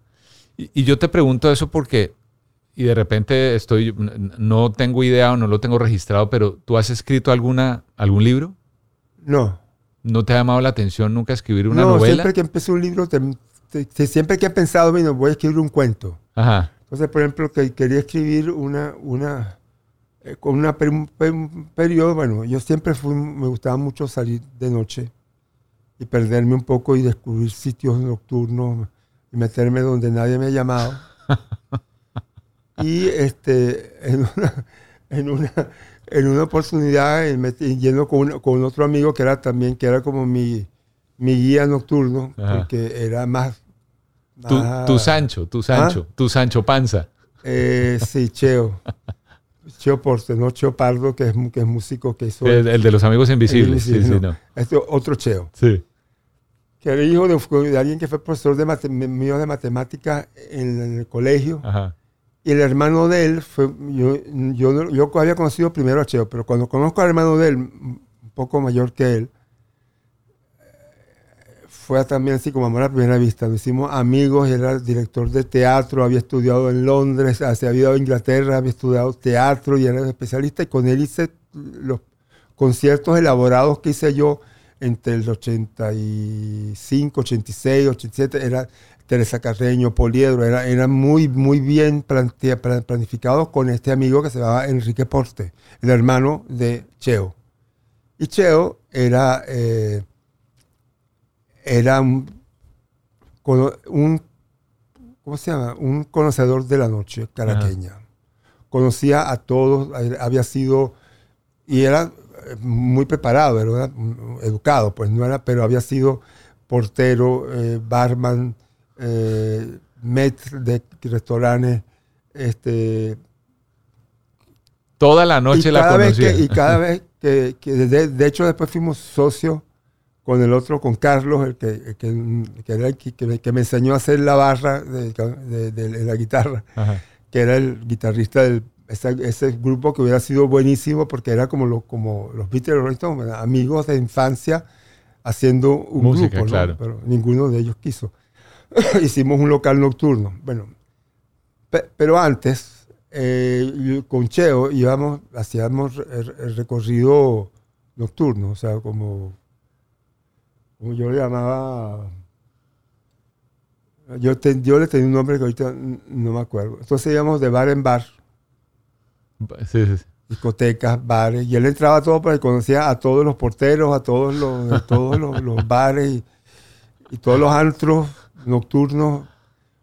Y, y yo te pregunto eso porque, y de repente estoy, no tengo idea o no lo tengo registrado, pero ¿tú has escrito alguna, algún libro? No. ¿No te ha llamado la atención nunca escribir una no, novela? siempre que empecé un libro, te- siempre que he pensado, bueno, voy a escribir un cuento. Ajá. Entonces, por ejemplo, que quería escribir una, una, eh, con una, un, per- un periodo, bueno, yo siempre fui, me gustaba mucho salir de noche y perderme un poco y descubrir sitios nocturnos y meterme donde nadie me ha llamado. y este, en una, en una, en una oportunidad, me- yendo con, un- con otro amigo que era también, que era como mi, mi guía nocturno, Ajá. porque era más... Tu, más- tu Sancho, tu Sancho, ¿Ah? tu Sancho Panza. Eh, sí, Cheo. Cheo Porte, no Cheo Pardo, que es, que es músico que hizo. El, el de los amigos invisibles. Sí, sí, no. Este otro Cheo. Sí. Que era hijo de, de alguien que fue profesor de mate- mío de matemática en, en el colegio. Ajá. Y el hermano de él fue. Yo, yo, yo había conocido primero a Cheo, pero cuando conozco al hermano de él, un poco mayor que él, fue también así como amor a primera vista. Nos hicimos amigos, era director de teatro, había estudiado en Londres, se había ido a Inglaterra, había estudiado teatro y era especialista. Y con él hice los conciertos elaborados que hice yo entre el 85, 86, 87. Era Teresa Carreño, Poliedro, era, eran muy, muy bien plantea- plan- planificados con este amigo que se llamaba Enrique Porte, el hermano de Cheo. Y Cheo era, eh, era un, un- ¿cómo se llama? Un conocedor de la noche caraqueña. Conocía a todos, había sido, y era eh, muy preparado, era educado, pues no era, pero había sido portero, eh, barman, eh, maître de restaurantes, este, Toda la noche y la conocía. que- y cada vez que, que de, de hecho después fuimos socios con el otro, con Carlos, el que, el que, que era el que, que me- enseñó a hacer la barra de, de- de- de la guitarra, Ajá. que era el guitarrista del ese, ese grupo que hubiera sido buenísimo porque era como, lo, como los Beatles, los Rolling amigos de infancia haciendo un Música, grupo, ¿no? claro. pero ninguno de ellos quiso. Hicimos un local nocturno. Bueno, Pe- pero antes, eh, con Cheo íbamos, hacíamos el, el recorrido nocturno, o sea, como, como yo le llamaba, yo, te- yo le tenía un nombre que ahorita no me acuerdo. Entonces íbamos de bar en bar, Sí, sí, sí. discotecas, bares, y él entraba todo porque conocía a todos los porteros, a todos los, a todos los, los bares y, y todos los antros nocturnos,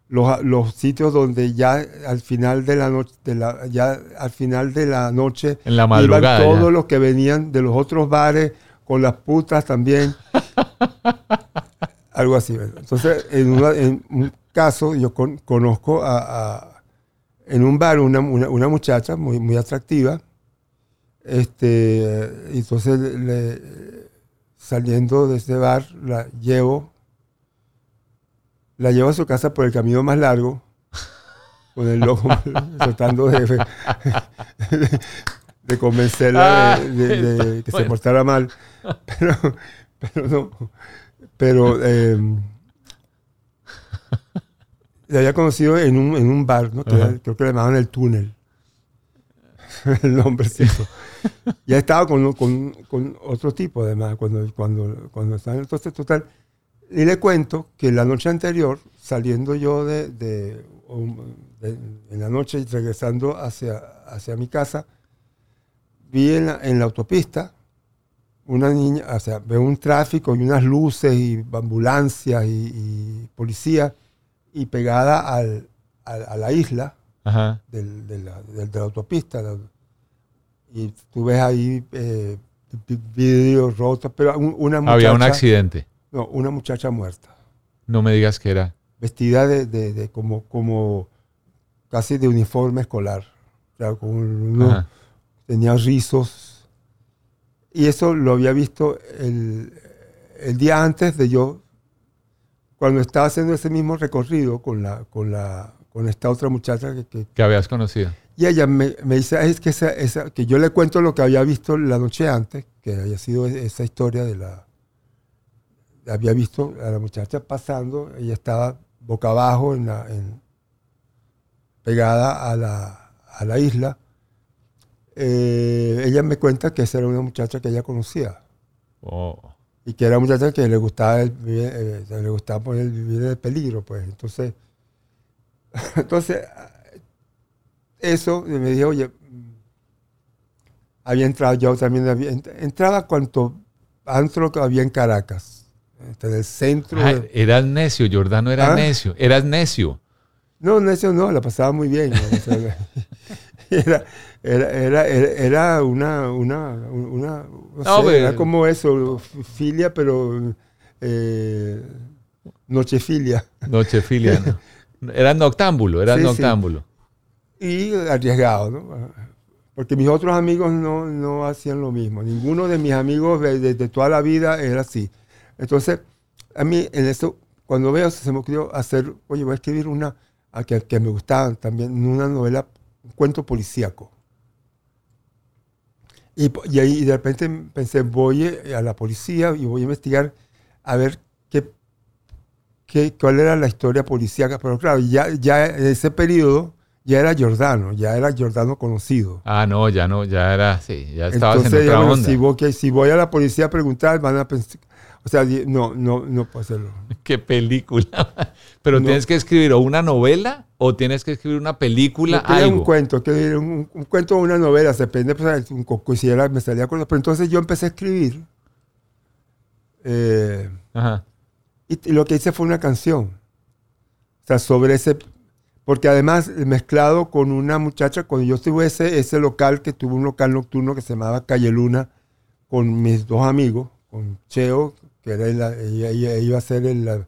los, los sitios donde ya al final de la noche, de la, ya al final de la noche En la madrugada, iban todos ya. los que venían de los otros bares con las putas también Algo así. Entonces, en, una- en un caso, yo con- conozco a, a- en un bar una, una- una muchacha muy, muy atractiva. Este, entonces, le- saliendo de ese bar, la llevo, la llevo a su casa por el camino más largo, con el loco tratando de, de convencerla de, de- de que se portara mal. Pero, pero no. Pero eh, la había conocido en un, en un bar, ¿no? Que Ajá. era- creo que le llamaban el túnel. el nombrecito. Ya estaba con, con, con otro tipo, además, cuando, cuando, cuando estaba entonces, total. Y le cuento que la noche anterior, saliendo yo de, de- um, de- en la noche y regresando hacia, hacia mi casa, vi en la, en la autopista una niña, o sea, veo un tráfico y unas luces y ambulancias y, y policía y pegada al, a la isla Ajá. del- de, la, del- de la autopista. la- y tú ves ahí eh, vi- vidrios rotos, pero un- una muchacha... Había un accidente. No, una muchacha muerta, No me digas que era. vestida de, de- de como, como casi de uniforme escolar. O sea, con uno- Ajá. tenía rizos. Y eso lo había visto el, el día antes de yo, cuando estaba haciendo ese mismo recorrido con, la, con, la, con esta otra muchacha que, que- Que habías conocido. y ella me, me dice, "Ay, es que, esa, esa- que yo le cuento lo que había visto la noche antes, que había sido e- esa historia de la... Había visto a la muchacha pasando, ella estaba boca abajo, en la- en- pegada a la, a la isla. Eh, ella me cuenta que esa era una muchacha que ella conocía Oh. y que era una muchacha que le gustaba el, vivir- eh, le gustaba poner vivir en el peligro, pues. Entonces, entonces eso me dijo, oye, mm, había entrado, yo también había, ent- entraba cuanto antro que había en Caracas, este, en el centro. Ah, de- eras necio, Jordano era ¿Ah? necio. Eras necio. no, eso no, la pasaba muy bien. ¿no? Era, era, era, era, era una, una, una, no No, sé, pero- era como eso, filia, pero eh, nochefilia. Nochefilia. ¿no? Eras noctámbulo, eras Sí, sí. noctámbulo. y arriesgado, ¿no? Porque mis otros amigos no, no hacían lo mismo. Ninguno de mis amigos de, de- de toda la vida era así. Entonces, a mí en eso, cuando veo, se me ocurrió hacer, oye, voy a escribir una a que, que me gustaba también, una novela, un cuento policíaco. Y, y ahí de repente pensé, voy eh, a la policía y voy a investigar a ver qué, qué, cuál era la historia policíaca. Pero claro, ya, ya en ese periodo ya era Giordano, ya era Giordano conocido. Ah, no, ya no, ya era, sí, ya estabas Entonces, en ya, otra bueno, onda. si, voy, si voy a la policía a preguntar, van a pensar, o sea, no, no, no puedo hacerlo. Qué película. Pero No. tienes que escribir o una novela o tienes que escribir una película, Yo algo. un cuento, un, un cuento o una novela, depende, pues, un coincidiera, me salía con Pero entonces yo empecé a escribir. eh, Ajá. y, y lo que hice fue una canción. O sea, sobre ese. Porque además, mezclado con una muchacha, cuando yo tuve ese, ese local, que tuve un local nocturno que se llamaba Calle Luna, con mis dos amigos, con Cheo, que era el- ella, ella iba a ser el,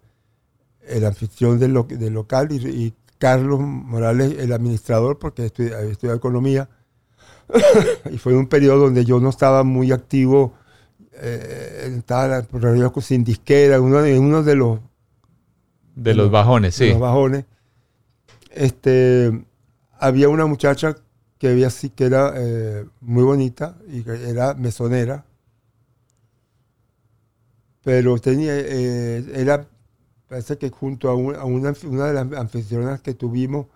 el anfitrión del, lo- del local, y, y Carlos Morales, el administrador, porque estudiado economía. y fue un periodo donde yo no estaba muy activo, eh, estaba sin disquera, uno uno de los De los bajones, de sí. los bajones. Este, había una muchacha que había sí que era eh, muy bonita y que era mesonera, pero tenía, eh, era, parece que junto a, un- a una, una de las anfitrionas que tuvimos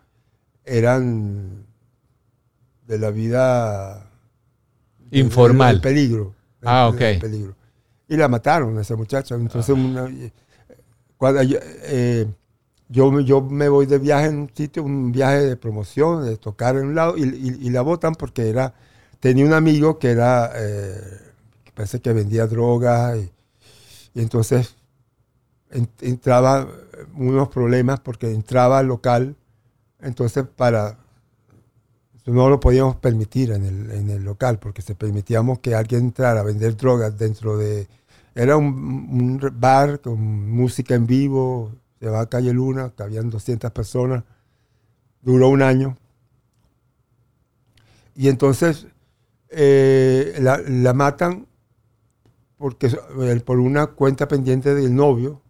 eran de la vida Informal. del peligro. Ah, del- del ok. peligro. Y la mataron a esa muchacha. Entonces, una- cuando yo, eh, yo, me- yo me voy de viaje en un sitio, un viaje de promoción, de tocar en un lado, y, y- y la votan porque era, tenía un amigo que era, eh, que parece que vendía drogas, y, y entonces en- entraba unos problemas porque entraba al local, entonces para, no lo podíamos permitir en el, en el local, porque se permitíamos que alguien entrara a vender drogas dentro de Era un, bar con música en vivo, se va a Calle Luna, que habían 200 personas. Duró un año. Y entonces eh, la matan porque eh, por una cuenta pendiente del novio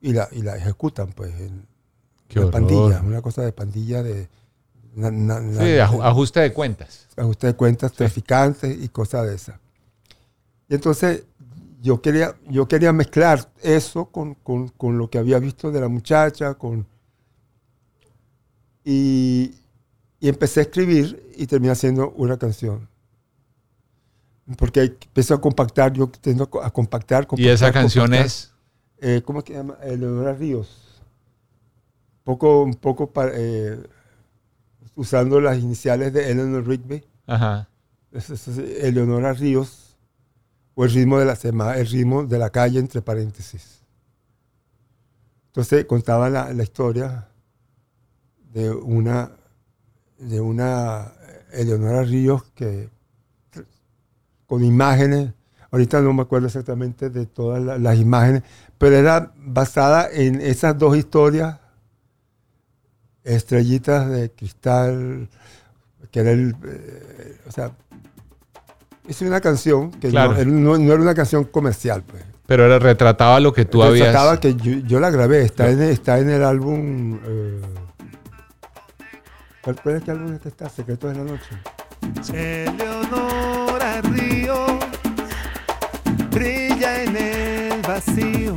y la, y la ejecutan, pues, en Qué una horror. pandilla, una cosa de pandilla de... na- na- na- Sí, aju- ajuste de cuentas. ajuste de cuentas, traficantes y cosas de esas. Y entonces yo quería, yo quería mezclar eso con, con- con lo que había visto de la muchacha, con... Y, y empecé a escribir y terminé haciendo una canción. Porque empecé a compactar, yo tendo a compactar, Y esa compactar, canción compactar. es. Eh, ¿Cómo se llama? Eleonora Ríos. Poco, un poco pa- eh, usando las iniciales de Eleanor Rigby. Ajá. Es- es- es Eleonora Ríos. O el ritmo de la sema- el ritmo de la calle entre paréntesis. Entonces contaba la, la historia de una de una Eleonora Ríos que con imágenes, ahorita no me acuerdo exactamente de todas la- las imágenes, pero era basada en esas dos historias, estrellitas de cristal, que era el, eh, o sea, es una canción que Claro. no, era- no- no era una canción comercial, pues. Pero era- retrataba lo que tú habías. Trataba que yo, yo la grabé, está, en, está en el álbum. eh, ¿Cuál es qué álbum este está? Secretos de la Noche. Eleonora Río brilla en el vacío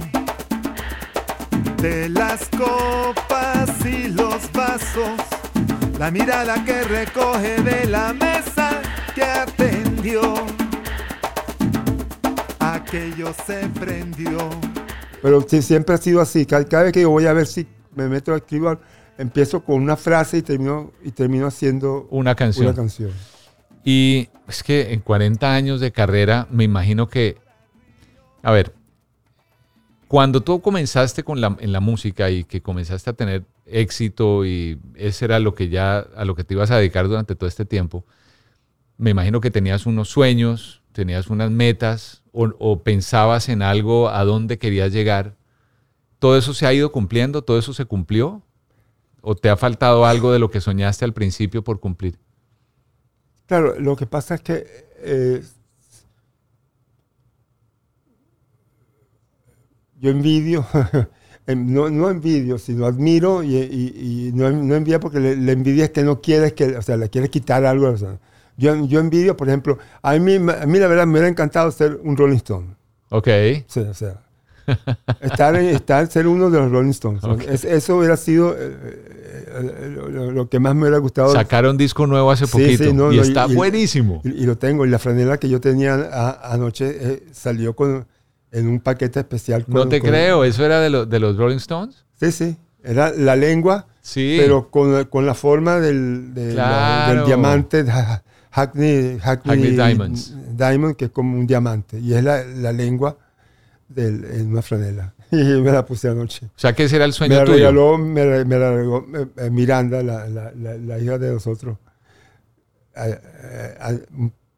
de las copas y los vasos, la mirada que recoge de la mesa que atendió. Aquello se prendió. Pero sí, siempre ha sido así. Cada, cada vez que yo voy a ver si me meto a escribir, empiezo con una frase y termino, y termino haciendo Una canción. Una canción. Y es que en 40 años de carrera, me imagino que. A ver, cuando tú comenzaste con la, en la música y que comenzaste a tener éxito y ese era lo que ya a lo que te ibas a dedicar durante todo este tiempo, me imagino que tenías unos sueños, tenías unas metas o, o pensabas en algo a dónde querías llegar. ¿Todo eso se ha ido cumpliendo? ¿Todo eso se cumplió? ¿O te ha faltado algo de lo que soñaste al principio por cumplir? Claro, lo que pasa es que eh, yo envidio, no, no envidio, sino admiro y, y- y no, no envidia porque le, le envidia es que no quieres que, o sea, le quieres quitar algo. o sea. yo, yo envidio, por ejemplo, a mí, a mí la verdad me hubiera encantado ser un Rolling Stone. Ok. Sí, o sea, estar, en- estar, ser uno de los Rolling Stones. Ok. Es- eso hubiera sido eh, eh, lo, lo- que más me hubiera gustado. Sacaron disco nuevo hace Sí, poquito sí, no, y no, está buenísimo. Y, y lo tengo. Y la franela que yo tenía a- anoche eh, salió con, en un paquete especial. No con- te con- creo, ¿eso era de, lo- de los Rolling Stones? Sí, sí. Era la lengua, Sí. pero con, con la forma del, de la- Claro. del diamante Hackney, Hackney, Hackney Diamonds. Diamond, que es como un diamante. Y es la, la lengua del, en una franela. Y me la puse anoche. O sea, que ese era el Me sueño la tuyo. regaló, me, la- me la regaló eh, eh, Miranda, la, la- la- la hija de nosotros. A-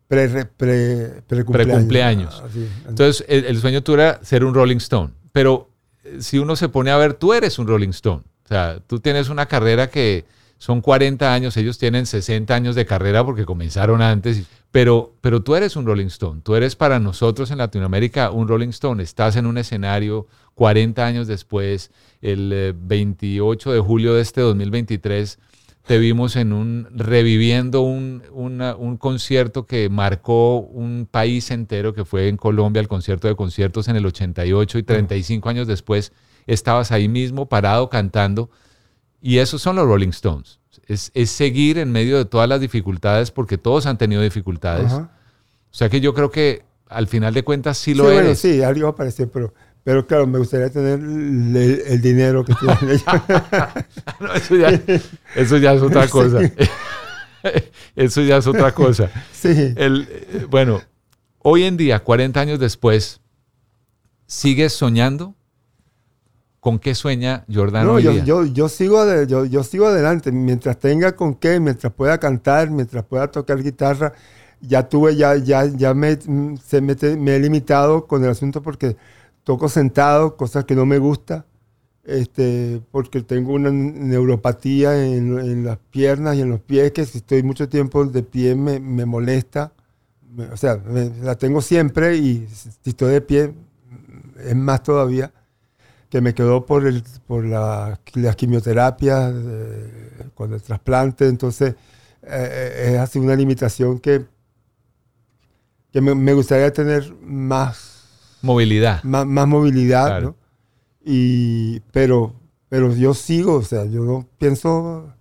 pre, pre, pre, precumpleaños. Precumpleaños. Ah. Entonces, el, el sueño tuyo era ser un Rolling Stone. Pero eh, si uno se pone a ver, tú eres un Rolling Stone. O sea, tú tienes una carrera que son 40 años, ellos tienen 60 años de carrera porque comenzaron antes. Pero, pero tú eres un Rolling Stone. Tú eres para nosotros en Latinoamérica un Rolling Stone. Estás en un escenario 40 años después, el eh, 28 de julio de este 2023 te vimos en un reviviendo un, un concierto que marcó un país entero, que fue en Colombia, el concierto de conciertos en el 88 y 35 años después estabas ahí mismo parado cantando. Y esos son los Rolling Stones. Es, es seguir en medio de todas las dificultades, porque todos han tenido dificultades. Ajá. O sea que yo creo que al final de cuentas sí lo Sí, bueno, sí, algo pareció, pero, pero claro, me gustaría tener el, el dinero que tienen ellos. No, eso, ya, eso ya es otra Sí. cosa. eso ya es otra cosa. Sí. El, eh, bueno, hoy en día, 40 años después, ¿sigues soñando? ¿Con qué sueña Jordán No, hoy yo, día? yo, yo, sigo yo, yo sigo adelante. Mientras tenga con qué, mientras pueda cantar, mientras pueda tocar guitarra, ya tuve, ya, ya, ya me, se me, me he limitado con el asunto porque toco sentado, cosas que no me gusta, este, porque tengo una neuropatía en, en, las piernas y en los pies, que si estoy mucho tiempo de pie me, me molesta. o sea, la tengo siempre y si estoy de pie es más todavía, que me quedó por, el, por la, las quimioterapias, con el trasplante, entonces eh, es así una limitación que, que me, me gustaría tener más Movilidad. Más, más movilidad, ¿no? Y, pero, pero yo sigo, o sea, yo no pienso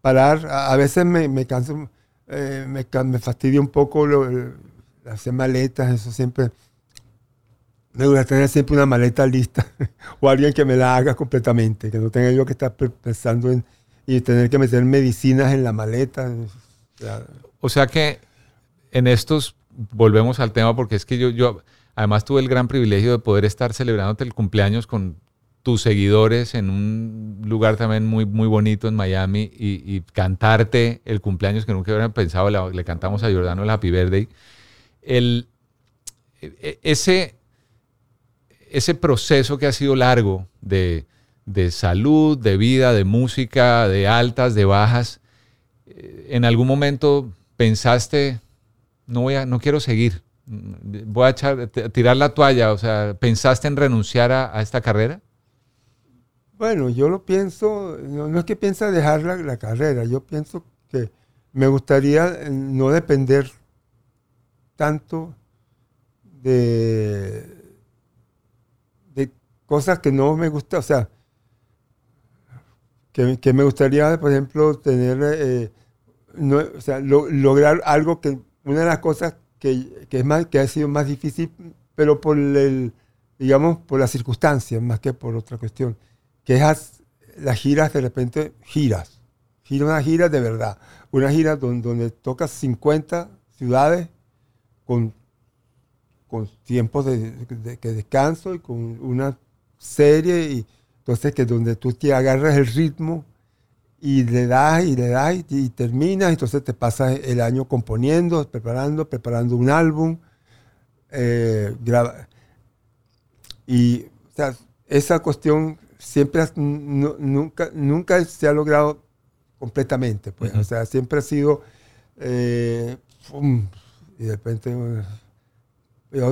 parar. A, a veces me, me canso, eh, me, me, fastidia un poco lo, hacer maletas, eso siempre. Me gusta tener siempre una maleta lista o alguien que me la haga completamente, que no tenga yo que estar pensando en y tener que meter medicinas en la maleta. O sea, que en estos volvemos al tema porque es que yo, yo Además tuve el gran privilegio de poder estar celebrándote el cumpleaños con tus seguidores en un lugar también muy, muy bonito en Miami y, cantarte el cumpleaños que nunca hubieran pensado, le, cantamos a Jordano el Happy Birthday. El, e, ese, ese proceso que ha sido largo de, de salud, de vida, de música, de altas, de bajas, eh, en algún momento pensaste, no, voy a, no quiero seguir, voy a, echar, tirar la toalla, o sea, ¿pensaste en renunciar a, esta carrera? Bueno, yo lo pienso, no, es que piense dejar la, carrera, yo pienso que me gustaría eh, no depender tanto de cosas que no me gustan, o sea, que, me gustaría, por ejemplo, tener, eh, o sea, lograr algo que, una de las cosas que, es más, que ha sido más difícil, pero por el, digamos, por las circunstancias, más que por otra cuestión, que es las giras de repente, giras, gira una gira de verdad, una gira donde, donde tocas 50 ciudades con, con tiempos de, que descanso y con una serie, y entonces que donde tú te agarras el ritmo y le das y le das y, terminas, entonces te pasas el año componiendo, preparando, preparando un álbum, eh, y o sea, esa cuestión siempre nunca, nunca se ha logrado completamente, pues, o sea, siempre ha sido eh, y de repente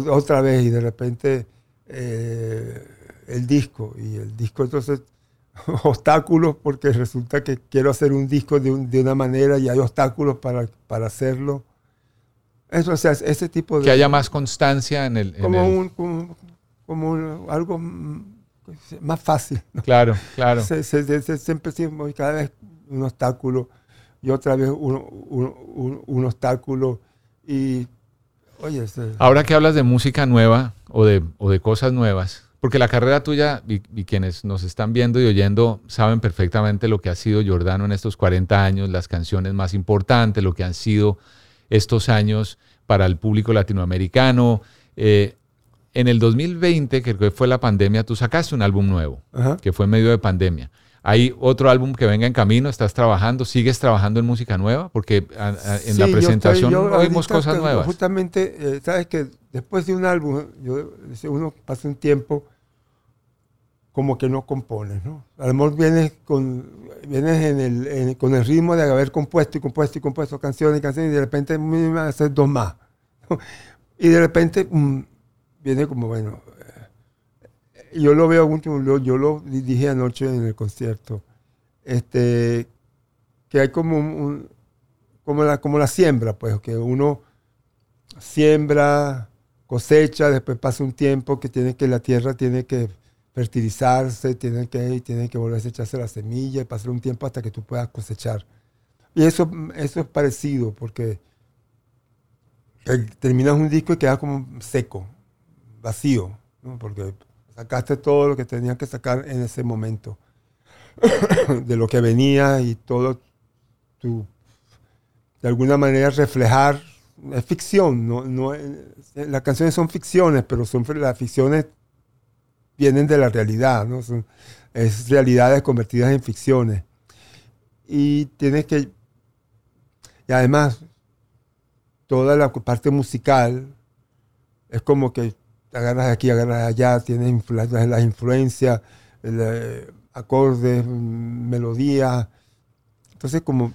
otra vez y de repente eh, el disco y el disco entonces obstáculos porque resulta que quiero hacer un disco de, de una manera y hay obstáculos para, para hacerlo. Eso, o sea, ese tipo de... Que haya más constancia en el... como, Un, como, como, algo más fácil. Claro, claro. Se, se, siempre, siempre, cada vez un obstáculo y otra vez un, un, un obstáculo. Y, oye... Ahora que hablas de música nueva o de, o de cosas nuevas, porque la carrera tuya y, quienes nos están viendo y oyendo saben perfectamente lo que ha sido Jordano en estos 40 años, las canciones más importantes, lo que han sido estos años para el público latinoamericano. Eh, en el 2020, que fue la pandemia, tú sacaste un álbum nuevo, que fue en medio de pandemia. ¿Hay otro álbum que venga en camino? ¿Estás trabajando? ¿Sigues trabajando en música nueva? Porque en la presentación oímos cosas nuevas. Justamente, eh, sabes que después de un álbum, uno pasa un tiempo como que no compones, ¿no? A lo mejor vienes con, vienes en el, con el ritmo de haber compuesto y compuesto y compuesto canciones y canciones y de repente me a hacer dos más. Y de repente mm, viene como, bueno, yo lo veo, yo lo dije anoche en el concierto, este, que hay como, un, como, la, como la siembra, pues, que uno siembra, cosecha, después pasa un tiempo que tiene que, la tierra tiene que fertilizarse, tienen que, tienen que volverse a echarse la semilla y pasar un tiempo hasta que tú puedas cosechar. Y eso, eso es parecido, porque terminas un disco y queda como seco, vacío, porque sacaste todo lo que tenías que sacar en ese momento, de lo que venía y todo tu, de alguna manera reflejar, es ficción, no, no, las canciones son ficciones, pero son las ficciones vienen de la realidad, ¿no? Son, es realidades convertidas en ficciones. Y tienes que, y además, toda la parte musical es como que agarras aquí, agarras allá, tienes influ- las, influencias, el, eh, acordes, mm, melodías. Entonces, como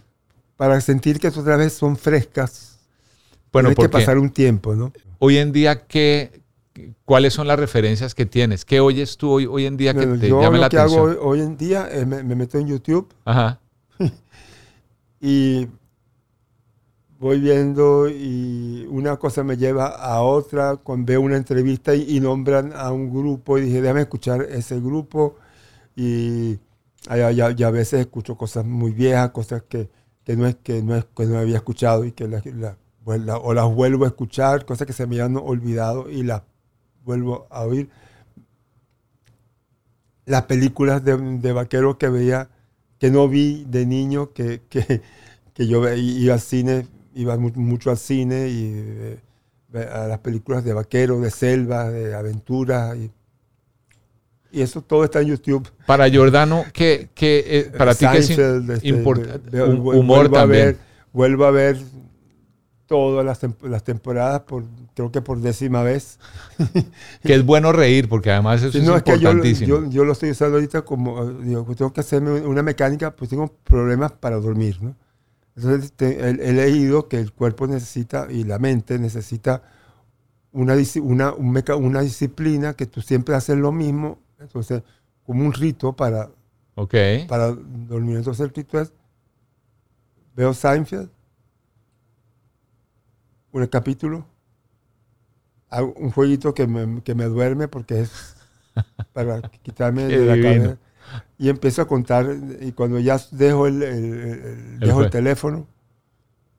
para sentir que otra vez son frescas, Bueno, tienes que pasar un tiempo, ¿no? Hoy en día, ¿qué, ¿cuáles son las referencias que tienes? ¿Qué oyes tú hoy, hoy en día que Bueno, te yo llame lo la que hago hoy, hoy en día es me, me meto en YouTube Ajá. y voy viendo y una cosa me lleva a otra, cuando veo una entrevista y, nombran a un grupo y dije, déjame escuchar ese grupo y y a- veces escucho cosas muy viejas, cosas que, que no es que no es que no había escuchado y que la- o las vuelvo a escuchar, cosas que se me habían olvidado y las vuelvo a oír. Las películas de, de vaqueros que veía, que no vi de niño, que, que, que yo iba al cine, iba mu- mucho al cine y eh, a las películas de vaqueros, de selva, de aventuras. Y, y eso todo está en YouTube. Para Giordano, ¿qué, qué, eh, para ti qué es este, importante? humor vuelvo a también. ver- vuelvo a ver todas las, tem- las temporadas, por, creo que por décima vez. Que es bueno reír, porque además eso Sí, es no, es que yo, importantísimo. yo, yo lo estoy usando ahorita como, eh, digo, tengo que hacerme una mecánica, pues tengo problemas para dormir, ¿no? Entonces te- he, he leído que el cuerpo necesita y la mente necesita una, una, un meca- una disciplina que tú siempre haces lo mismo, entonces como un rito para, para dormir. Entonces el rito es, veo Seinfeld, un capítulo, hago un jueguito que me, que me duerme porque es para quitarme de la cabeza. Y empiezo a contar y cuando ya dejo el, el- el- dejo el teléfono,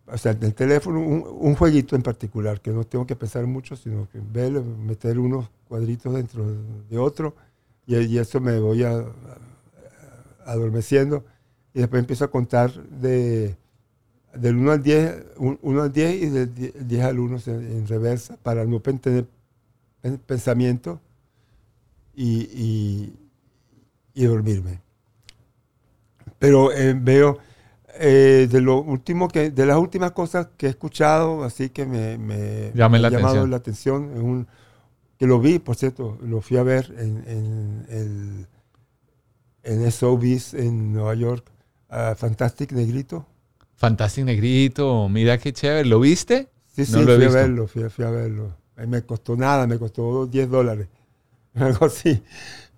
o sea, el teléfono, un, un jueguito en particular, que no tengo que pensar mucho, sino que ver, meter unos cuadritos dentro de otro y, y eso me voy a, a- adormeciendo y después empiezo a contar de del 1 al 10, un- 1 al 10 y del 10 10 al 1 en, en reversa para no tener pen- pensamiento y, y- y dormirme. Pero eh, veo eh, de lo último que, de las últimas cosas que he escuchado, así que me, me, la ha llamado atención. la atención, un- que lo vi, por cierto, lo fui a ver en, en el en SOBs en Nueva York, a Fantastic Negrito. Fantástico Negrito, mira qué chévere. ¿Lo viste? Sí, sí, lo he fui a verlo, fui, fui a verlo. Eh, Me costó nada, me costó 10 dólares. Algo así.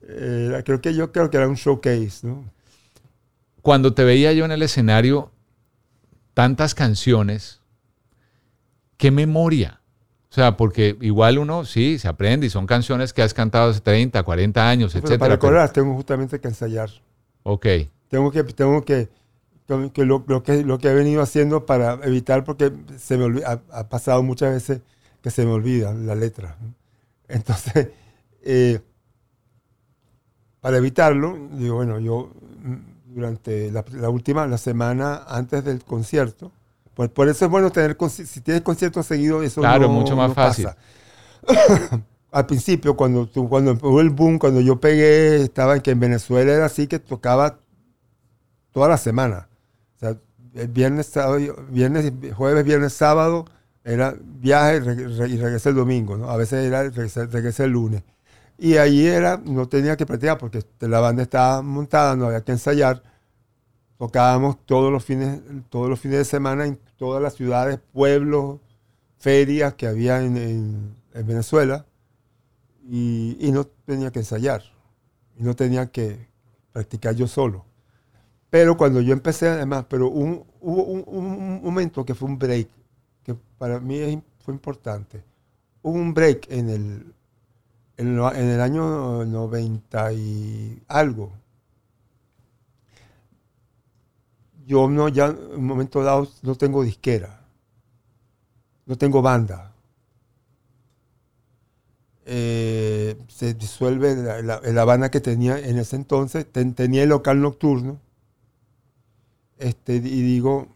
Era- creo que yo creo que era un showcase, ¿no? Cuando te veía yo en el escenario, tantas canciones, qué memoria. O sea, porque igual uno sí se aprende y son canciones que has cantado hace 30, 40 años, Pero etcétera. para pero- recordar, tengo justamente que ensayar. ok. Tengo que, tengo que, que- lo, lo que lo que he venido haciendo para evitar, porque se me ha, ha pasado muchas veces que se me olvida la letra. Entonces, eh, para evitarlo, digo, bueno, yo mm, durante la, la última, la semana antes del concierto, por, por eso es bueno tener, si tienes conciertos seguidos, eso Claro, no- mucho más no fácil. pasa. Al principio, cuando, cuando empezó el boom, cuando yo pegué, estaba en que en Venezuela era así que tocaba toda la semana. O sea, el viernes, sábado, viernes, jueves, viernes, sábado era viaje y re- re- y regresé el domingo, ¿no? A veces era regresé, regresé el lunes. Y ahí era, no tenía que practicar porque la banda estaba montada, no había que ensayar. Tocábamos todos los fines, todos los fines de semana en todas las ciudades, pueblos, ferias que había en, en- en Venezuela y, no tenía que ensayar y no tenía que practicar yo solo. Pero cuando yo empecé, además, pero un- hubo un, un momento que fue un break, que para mí fue importante. Hubo un break en el, en, el año 90 y algo. Yo no, ya en un momento dado no tengo disquera, no tengo banda. Eh, se disuelve la, la, la banda que tenía en ese entonces, ten- tenía el local nocturno este, y digo,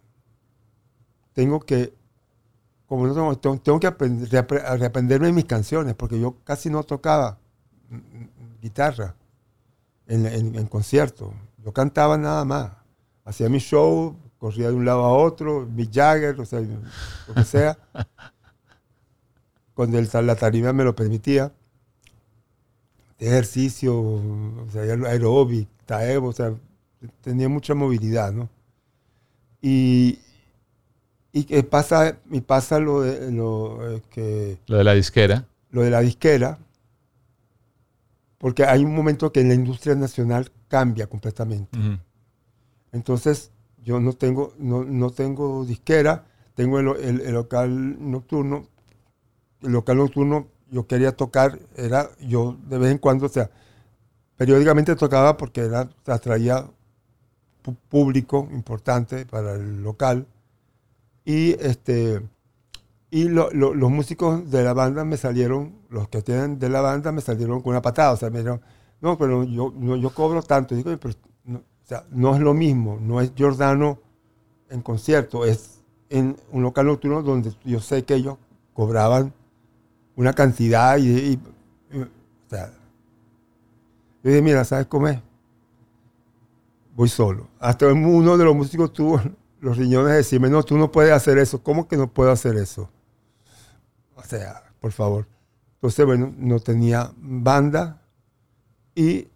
tengo que, como no tengo, tengo, que aprender, reaprenderme mis canciones, porque yo casi no tocaba guitarra en, en, conciertos. Yo cantaba nada más. Hacía mi show, corría de un lado a otro, Mick Jagger, o sea, lo que sea. Cuando el, la tarima me lo permitía. Ejercicio, o sea, aeróbic, taebo, o sea, tenía mucha movilidad, ¿no? Y, y que pasa, y pasa lo de, lo, eh, que, Lo de la disquera. lo de la disquera, porque hay un momento que la industria nacional cambia completamente. Entonces, yo no tengo, no, no tengo disquera, tengo el, el- el local nocturno. El local nocturno yo quería tocar, era yo de vez en cuando, o sea, periódicamente tocaba porque era, atraía público importante para el local. Y este y lo- lo- los músicos de la banda me salieron, los que tienen de la banda me salieron con una patada. O sea, me dijeron, no, pero yo, no, yo cobro tanto. Y pero no, o sea, no es lo mismo, no es Giordano en concierto, es en un local nocturno donde yo sé que ellos cobraban una cantidad y- y- o sea, yo dije, mira, ¿sabes cómo es? Voy solo. Hasta uno de los músicos tuvo los riñones de decirme, no, tú no puedes hacer eso. ¿Cómo que no puedo hacer eso? O sea, por favor. Entonces, bueno, no tenía banda y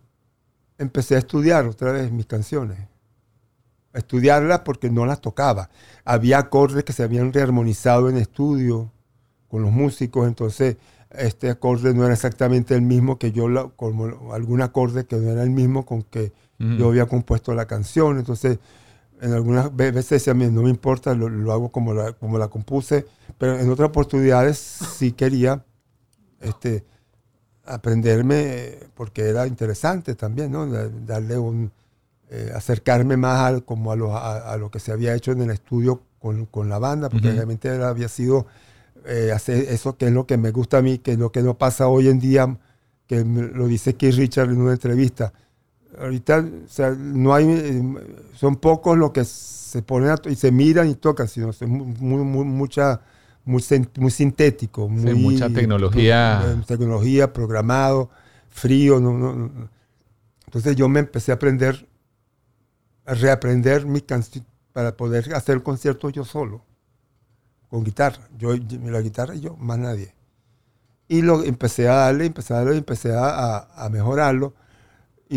empecé a estudiar otra vez mis canciones. A estudiarlas porque no las tocaba. Había acordes que se habían rearmonizado en estudio con los músicos, entonces este acorde no era exactamente el mismo que yo, como algún acorde que no era el mismo con que Ujú. yo había compuesto la canción. Entonces, en algunas ve- veces decía, "Mira, no me importa, lo, lo hago como la, como la compuse, pero en otras oportunidades sí quería este, aprenderme, porque era interesante también, ¿no? Da- Darle un, eh, acercarme más al, como a lo, a, a lo que se había hecho en el estudio con, con la banda, porque Ujú. realmente era- había sido eh, hacer eso que es lo que me gusta a mí, que es lo que no pasa hoy en día, que lo dice Keith Richard en una entrevista. Ahorita, o sea, no hay, eh, son pocos los que se ponen a y se miran y tocan, sino es muy, mucha, muy, sin- muy sintético, Sí, muy, mucha tecnología. tecnología, programado, frío. no- no- no. Entonces yo me empecé a aprender, a reaprender mi canción para poder hacer conciertos yo solo, con guitarra. Yo, la guitarra y yo, más nadie. Y lo empecé a darle, empecé a darle, empecé a, a- a mejorarlo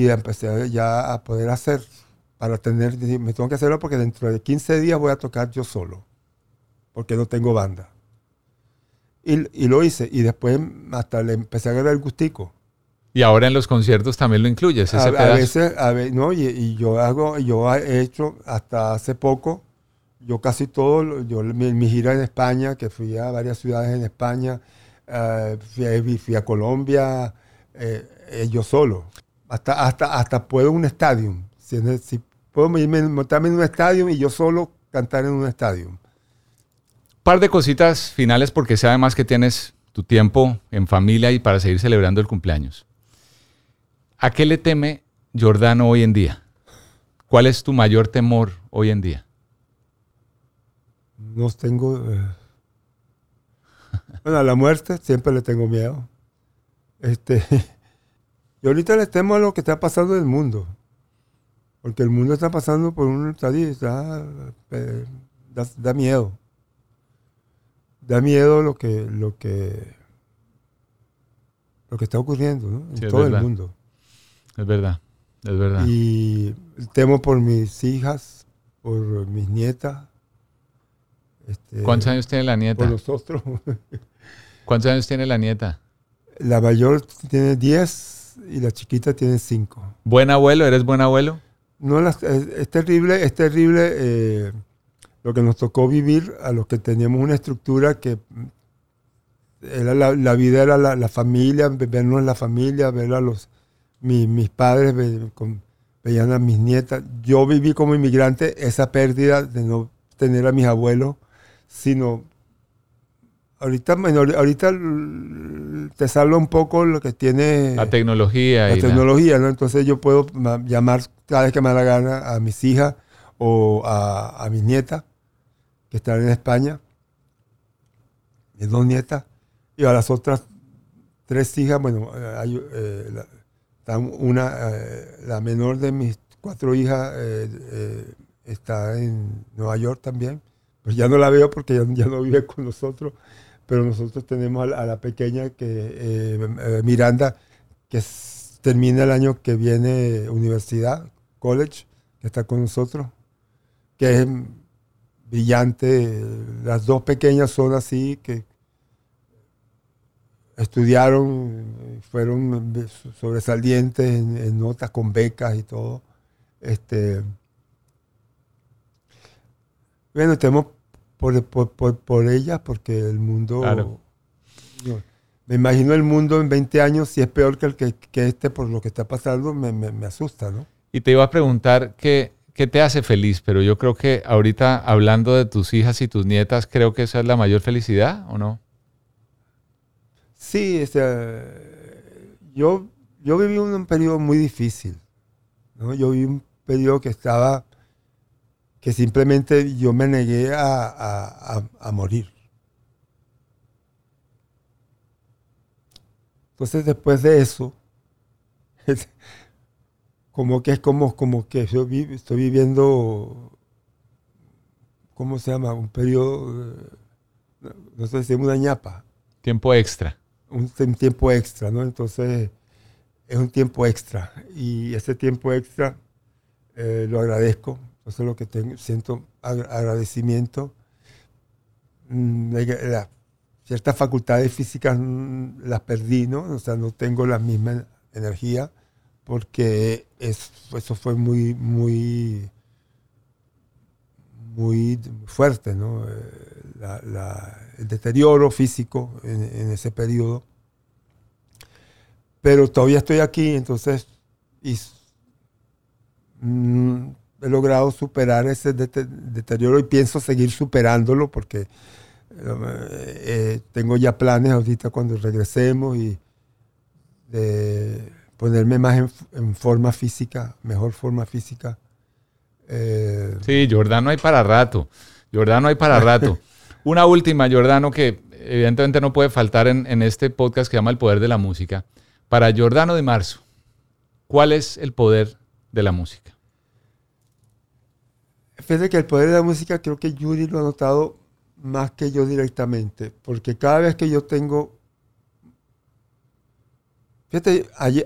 y empecé a- ya a poder hacer, para tener, me tengo que hacerlo porque dentro de 15 días voy a tocar yo solo, porque no tengo banda. Y, y lo hice, y después hasta le empecé a agarrar el gustico. Y ahora en los conciertos también lo incluyes, ese A, a pedazo. veces, a ve- no, y, y yo hago, yo he hecho hasta hace poco, yo casi todo, yo mi, mi gira en España, que fui a varias ciudades en España, fui, a, fui a Colombia, eh, eh, yo solo. Hasta, hasta, hasta puedo un estadio. Si, puedo montarme en un estadio y yo solo cantar en un estadio. par de cositas finales porque sé además que tienes tu tiempo en familia y para seguir celebrando el cumpleaños. ¿A qué le teme Jordano hoy en día? ¿Cuál es tu mayor temor hoy en día? No tengo. eh, Bueno, a la muerte siempre le tengo miedo. Este, y ahorita le temo a lo que está pasando en el mundo. Porque el mundo está pasando por un está, da, da miedo. Da miedo lo que, lo que, lo que está ocurriendo ¿no? en Sí, todo el mundo. Es verdad, es verdad. Y temo por mis hijas, por mis nietas. este, ¿Cuántos años tiene la nieta? Por nosotros. ¿Cuántos años tiene la nieta? La mayor tiene 10 y la chiquita tiene 5. ¿Buen abuelo? ¿Eres buen abuelo? No, las- es, es terrible, es terrible eh, lo que nos tocó vivir a los que teníamos una estructura que era la, la vida era la, la familia, ve- vernos la familia, ver a los mi- mis padres, ve- con- veían a mis nietas. Yo viví como inmigrante esa pérdida de no tener a mis abuelos, sino ahorita, bueno, ahorita te salva un poco lo que tiene La tecnología. la y tecnología, ¿no? Entonces yo puedo ma- llamar cada vez que me da la gana a mis hijas o a, a mis nietas que están en España, mis dos nietas, y a las otras tres hijas, bueno, eh, hay, eh, la, una, eh, la menor de mis cuatro hijas eh, está en Nueva York también. Pues ya no la veo porque ya, ya no vive con nosotros, pero nosotros tenemos a la, pequeña que eh, eh, Miranda, que termina el año que viene universidad, college, que está con nosotros, que es brillante. Las dos pequeñas son así, que estudiaron, eh, fueron sobresalientes en, en notas con becas y todo. Este, bueno, tenemos por, por, por, por ellas porque el mundo... Claro. yo- me imagino el mundo en 20 años, si es peor que el que, que este por lo que está pasando, me, me, me asusta, ¿no? Y te iba a preguntar qué, qué te hace feliz, pero yo creo que ahorita hablando de tus hijas y tus nietas, creo que esa es la mayor felicidad, ¿o no? Sí, o sea, yo, yo viví un, un periodo muy difícil. ¿no? Yo viví un periodo que estaba, que simplemente yo me negué a, a- a- a morir. Entonces después de eso, como que es como, como que yo vi- estoy viviendo, ¿cómo se llama? Un periodo, eh, no- sé si es una ñapa Tiempo extra. un tiempo extra, ¿no? Entonces, es un tiempo extra. Y ese tiempo extra eh, lo agradezco. Entonces, lo que tengo, siento ag- agradecimiento. Mm, ciertas facultades físicas mm, las perdí, ¿no? O sea, no tengo la misma energía porque es- eso fue muy, muy, muy fuerte, ¿no? Eh, el deterioro físico en, ese periodo. Pero todavía estoy aquí, entonces mm, he logrado superar ese dete- deterioro y pienso seguir superándolo porque eh, eh, tengo ya planes ahorita cuando regresemos y de ponerme más en forma física, mejor forma física. Eh, Sí, Jordano hay para rato. Jordano hay para rato. Una última, Jordano, que evidentemente no puede faltar en, en este podcast que llama El Poder de la Música. Para Jordano de Marzo, ¿cuál es el poder de la música? Fíjate que el poder de la música creo que Yuri lo ha notado más que yo directamente, porque cada vez que yo tengo... Fíjate, ayer,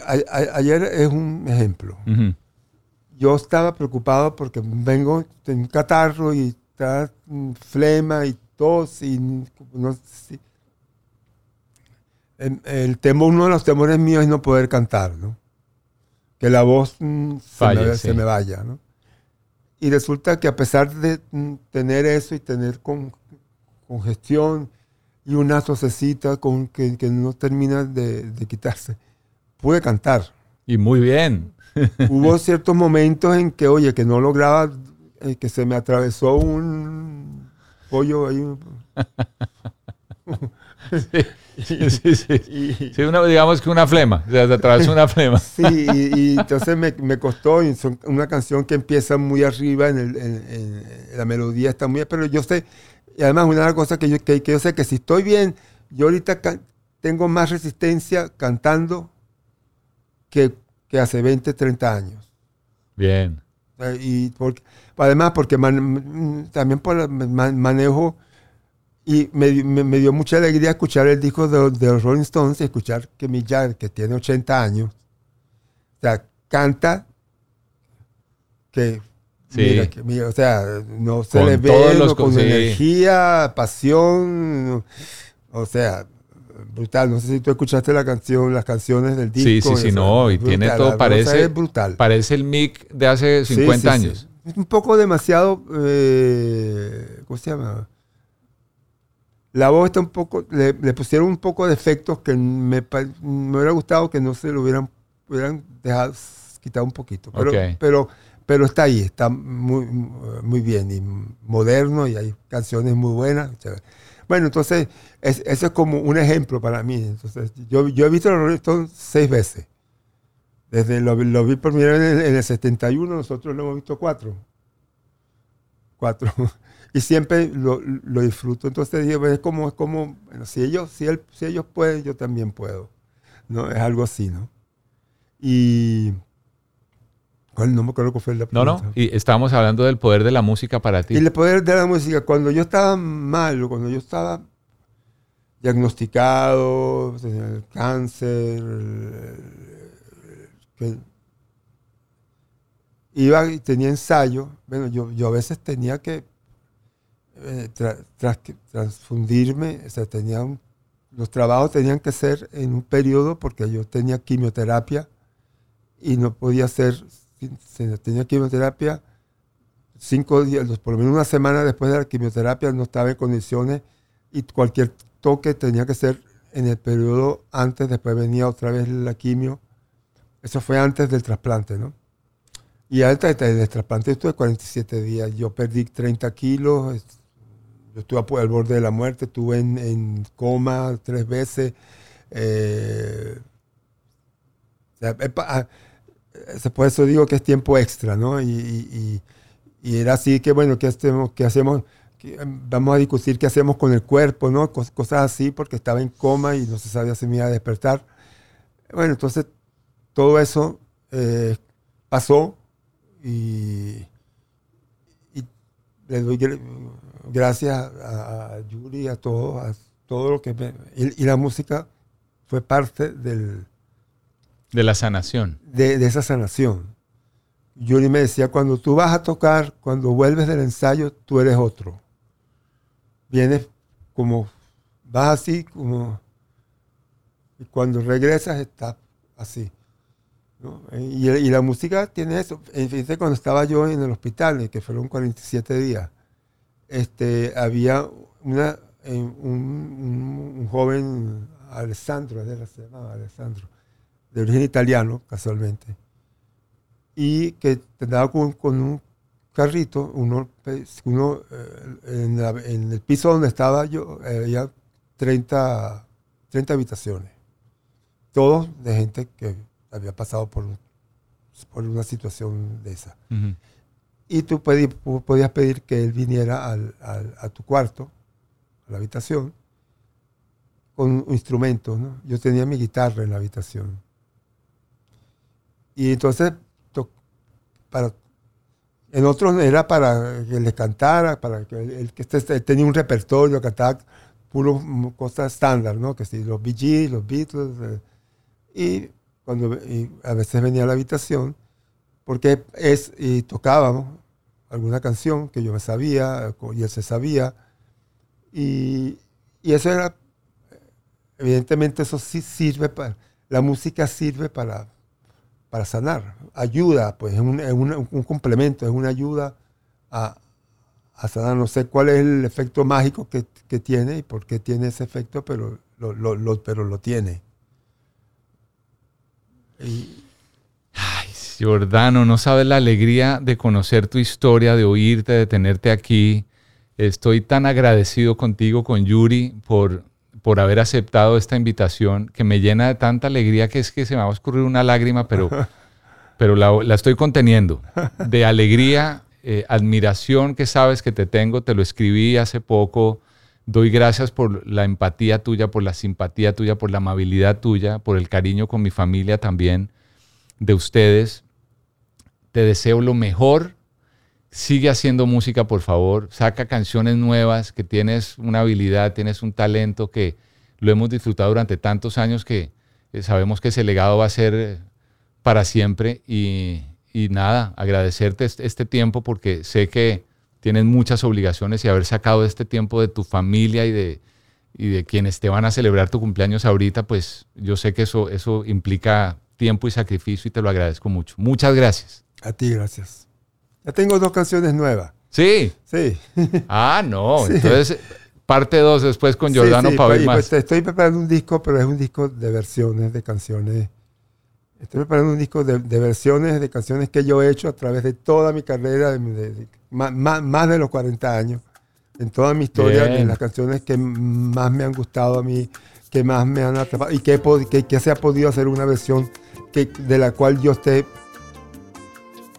ayer es un ejemplo. Yo estaba preocupado porque vengo de un catarro y está mm, flema y tos y no sé. El, el temor, uno de los temores míos es no poder cantar, ¿no? Que la voz mm, se, me, sí. se me vaya, ¿no? Y resulta que a pesar de mm, tener eso y tener con, congestión y una tosecita con, que, que no termina de, de quitarse, pude cantar. Y muy bien. Hubo ciertos momentos en que, oye, que no lograba, eh, que se me atravesó un pollo ahí. Sí, sí, sí. Sí, una- digamos que una flema. O sea, se atravesó una flema. Sí, y, y entonces me, me costó, y son una canción que empieza muy arriba, en, el- en- en- la melodía está muy... Pero yo sé, y además una de las cosas que yo, que, que yo sé que si estoy bien, yo ahorita tengo más resistencia cantando que, que hace 20, 30 años. Bien. Eh, Y porque, además porque man- también por man- manejo y me, me- me dio mucha alegría escuchar el disco de, de los Rolling Stones y escuchar que Jagger, que tiene 80 años, o sea, canta que, Sí. mira, que mira, o sea, no se Con le ve los con sí. energía, pasión, o sea, brutal. No sé si tú escuchaste la canción, las canciones del Sí, disco. sí, sí, eso, no. Y brutal, tiene todo, parece, es brutal. parece el mic de hace Sí, 50 sí, sí. años. Es un poco demasiado, eh, ¿cómo se llama? La voz está un poco, le, le pusieron un poco de efectos que me, me hubiera gustado que no se lo hubieran, hubieran dejado, quitado un poquito. Pero, pero, pero está ahí, está muy, muy bien y moderno y hay canciones muy buenas. Bueno, entonces, es- eso es como un ejemplo para mí. Entonces, yo, yo he visto los Rolling Stones seis veces. Desde lo, lo vi por primera vez en, el- en el 71, nosotros lo hemos visto cuatro. Cuatro. Y siempre lo, lo disfruto. Entonces dije, pues, es como, es como bueno, si, ellos, si, él, si ellos pueden, yo también puedo. ¿no? Es algo así, ¿no? Y ¿Cuál? No me acuerdo cuál fue la No, no. Y estábamos hablando del poder de la música para ti. Y el poder de la música, cuando yo estaba mal, cuando yo estaba diagnosticado, tenía el cáncer, que iba y tenía ensayo, bueno, yo, yo a veces tenía que eh, transfundirme, o sea, tenía los trabajos tenían que ser en un periodo porque yo tenía quimioterapia y no podía ser, tenía quimioterapia cinco días, por lo menos una semana después de la quimioterapia no estaba en condiciones y cualquier toque tenía que ser en el periodo antes, después venía otra vez la quimio. Eso fue antes del trasplante, ¿no? Y antes del trasplante estuve 47 días. Yo perdí 30 kilos, estuve al borde de la muerte, estuve en, coma tres veces. Eh, ah, por eso digo que es tiempo extra, ¿no? Y, era así que, bueno, ¿qué hacemos? ¿Qué hacemos? vamos a discutir qué hacemos con el cuerpo, ¿no? cosas así, porque estaba en coma y no se sabía si me iba a despertar. Bueno, entonces todo eso eh, pasó y, le doy gracias a, Yuri, a todo, a todo lo que me, y, la música fue parte del... De la sanación. De, de esa sanación. Yuri me decía, cuando tú vas a tocar, cuando vuelves del ensayo, tú eres otro vienes como, vas así, como, y cuando regresas estás así. Y, la música tiene eso. Fíjate, cuando estaba yo en el hospital, que fueron 47 días, este, había una, un, un, joven, Alessandro, se llamaba Alessandro, de origen italiano, casualmente, y que andaba con, un carrito, uno, uno eh, en, el piso donde estaba yo, había 30, 30 habitaciones. Todos de gente que había pasado por, por una situación de esa. Y tú podías, pedir que él viniera a tu cuarto, a la habitación, con instrumentos. ¿no? Yo tenía mi guitarra en la habitación. Y entonces, para en otros era para que le cantara, para que él, que este, tenía un repertorio, cantaba puro cosas estándar, ¿no? Que sí, los Bee los Beatles. Eh, y cuando a veces venía a la habitación, porque es, tocábamos alguna canción que yo me sabía y él se sabía. Y, y eso era, evidentemente eso sí sirve para, la música sirve para, para sanar. Ayuda, pues es un, un, complemento, es una ayuda a, a, sanar. No sé cuál es el efecto mágico que, que tiene y por qué tiene ese efecto, pero lo, lo, pero lo tiene. Giordano, no sabes la alegría de conocer tu historia, de oírte, de tenerte aquí. Estoy tan agradecido contigo, con Yuri, por, por haber aceptado esta invitación que me llena de tanta alegría que es que se me va a escurrir una lágrima, pero, pero la, estoy conteniendo. De alegría, eh, admiración que sabes que te tengo, te lo escribí hace poco. Doy gracias por la empatía tuya, por la simpatía tuya, por la amabilidad tuya, por el cariño con mi familia también de ustedes. Te deseo lo mejor sigue haciendo música, por favor, saca canciones nuevas, que tienes una habilidad, tienes un talento que lo hemos disfrutado durante tantos años que eh, sabemos que ese legado va a ser eh, para siempre y, nada, agradecerte este, tiempo porque sé que tienes muchas obligaciones y haber sacado este tiempo de tu familia y de, y de quienes te van a celebrar tu cumpleaños ahorita, pues yo sé que eso, eso implica tiempo y sacrificio y te lo agradezco mucho. Muchas gracias. A ti, gracias. Ya tengo dos canciones nuevas. Sí. Sí. Ah, no. Entonces, parte dos después con Giordano para ver más. Pues, estoy preparando un disco, pero es un disco de versiones de canciones. Estoy preparando un disco de, versiones de canciones que yo he hecho a través de toda mi carrera, de, más, de los 40 años. En toda mi historia, en las canciones que más me han gustado a mí, que más me han atrapado y que, que, que se ha podido hacer una versión que, de la cual yo esté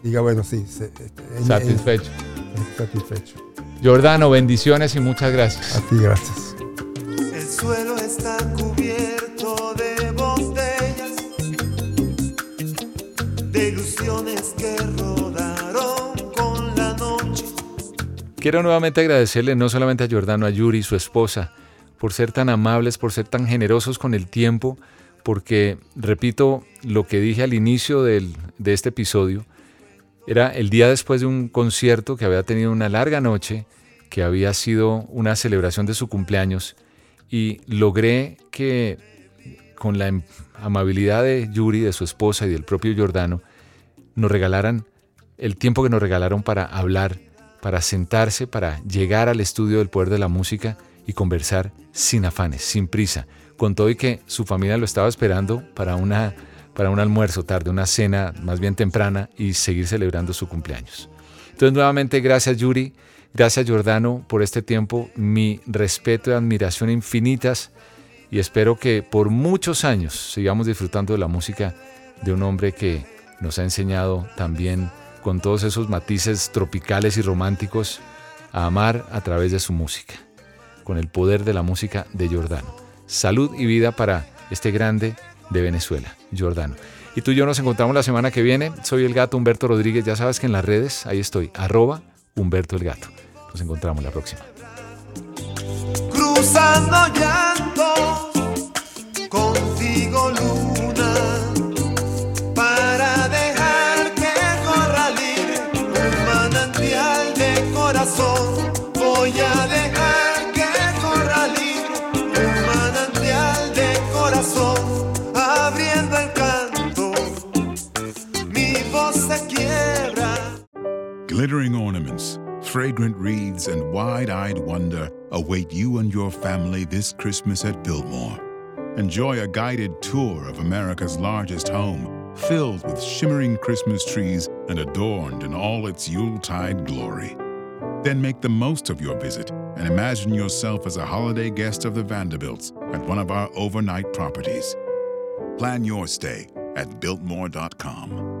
diga, bueno, sí, este, satisfecho. Satisfecho. Jordano, bendiciones y muchas gracias. A ti, gracias. El suelo está cubierto de botellas, de ilusiones que rodaron con la noche. Quiero nuevamente agradecerle no solamente a Jordano, a Yuri, su esposa, por ser tan amables, por ser tan generosos con el tiempo, porque, repito, lo que dije al inicio del, de este episodio, era el día después de un concierto que había tenido una larga noche, que había sido una celebración de su cumpleaños, y logré que con la amabilidad de Yuri, de su esposa y del propio Giordano, nos regalaran el tiempo que nos regalaron para hablar, para sentarse, para llegar al estudio del poder de la música y conversar sin afanes, sin prisa, con todo y que su familia lo estaba esperando para una para un almuerzo tarde, una cena más bien temprana y seguir celebrando su cumpleaños. Entonces nuevamente gracias Yuri, gracias Giordano por este tiempo, mi respeto y admiración infinitas y espero que por muchos años sigamos disfrutando de la música de un hombre que nos ha enseñado también con todos esos matices tropicales y románticos a amar a través de su música, con el poder de la música de Giordano. Salud y vida para este grande de Venezuela, Giordano. Y tú y yo nos encontramos la semana que viene. Soy el gato Humberto Rodríguez. Ya sabes que en las redes, ahí estoy, arroba Humberto el gato. Nos encontramos la próxima. Llanto, Glittering ornaments, fragrant wreaths, and wide eyed wonder await you and your family this Christmas at Biltmore. Enjoy a guided tour of America's largest home, filled with shimmering Christmas trees and adorned in all its Yuletide glory. Then make the most of your visit and imagine yourself as a holiday guest of the Vanderbilts at one of our overnight properties. Plan your stay at Biltmore.com.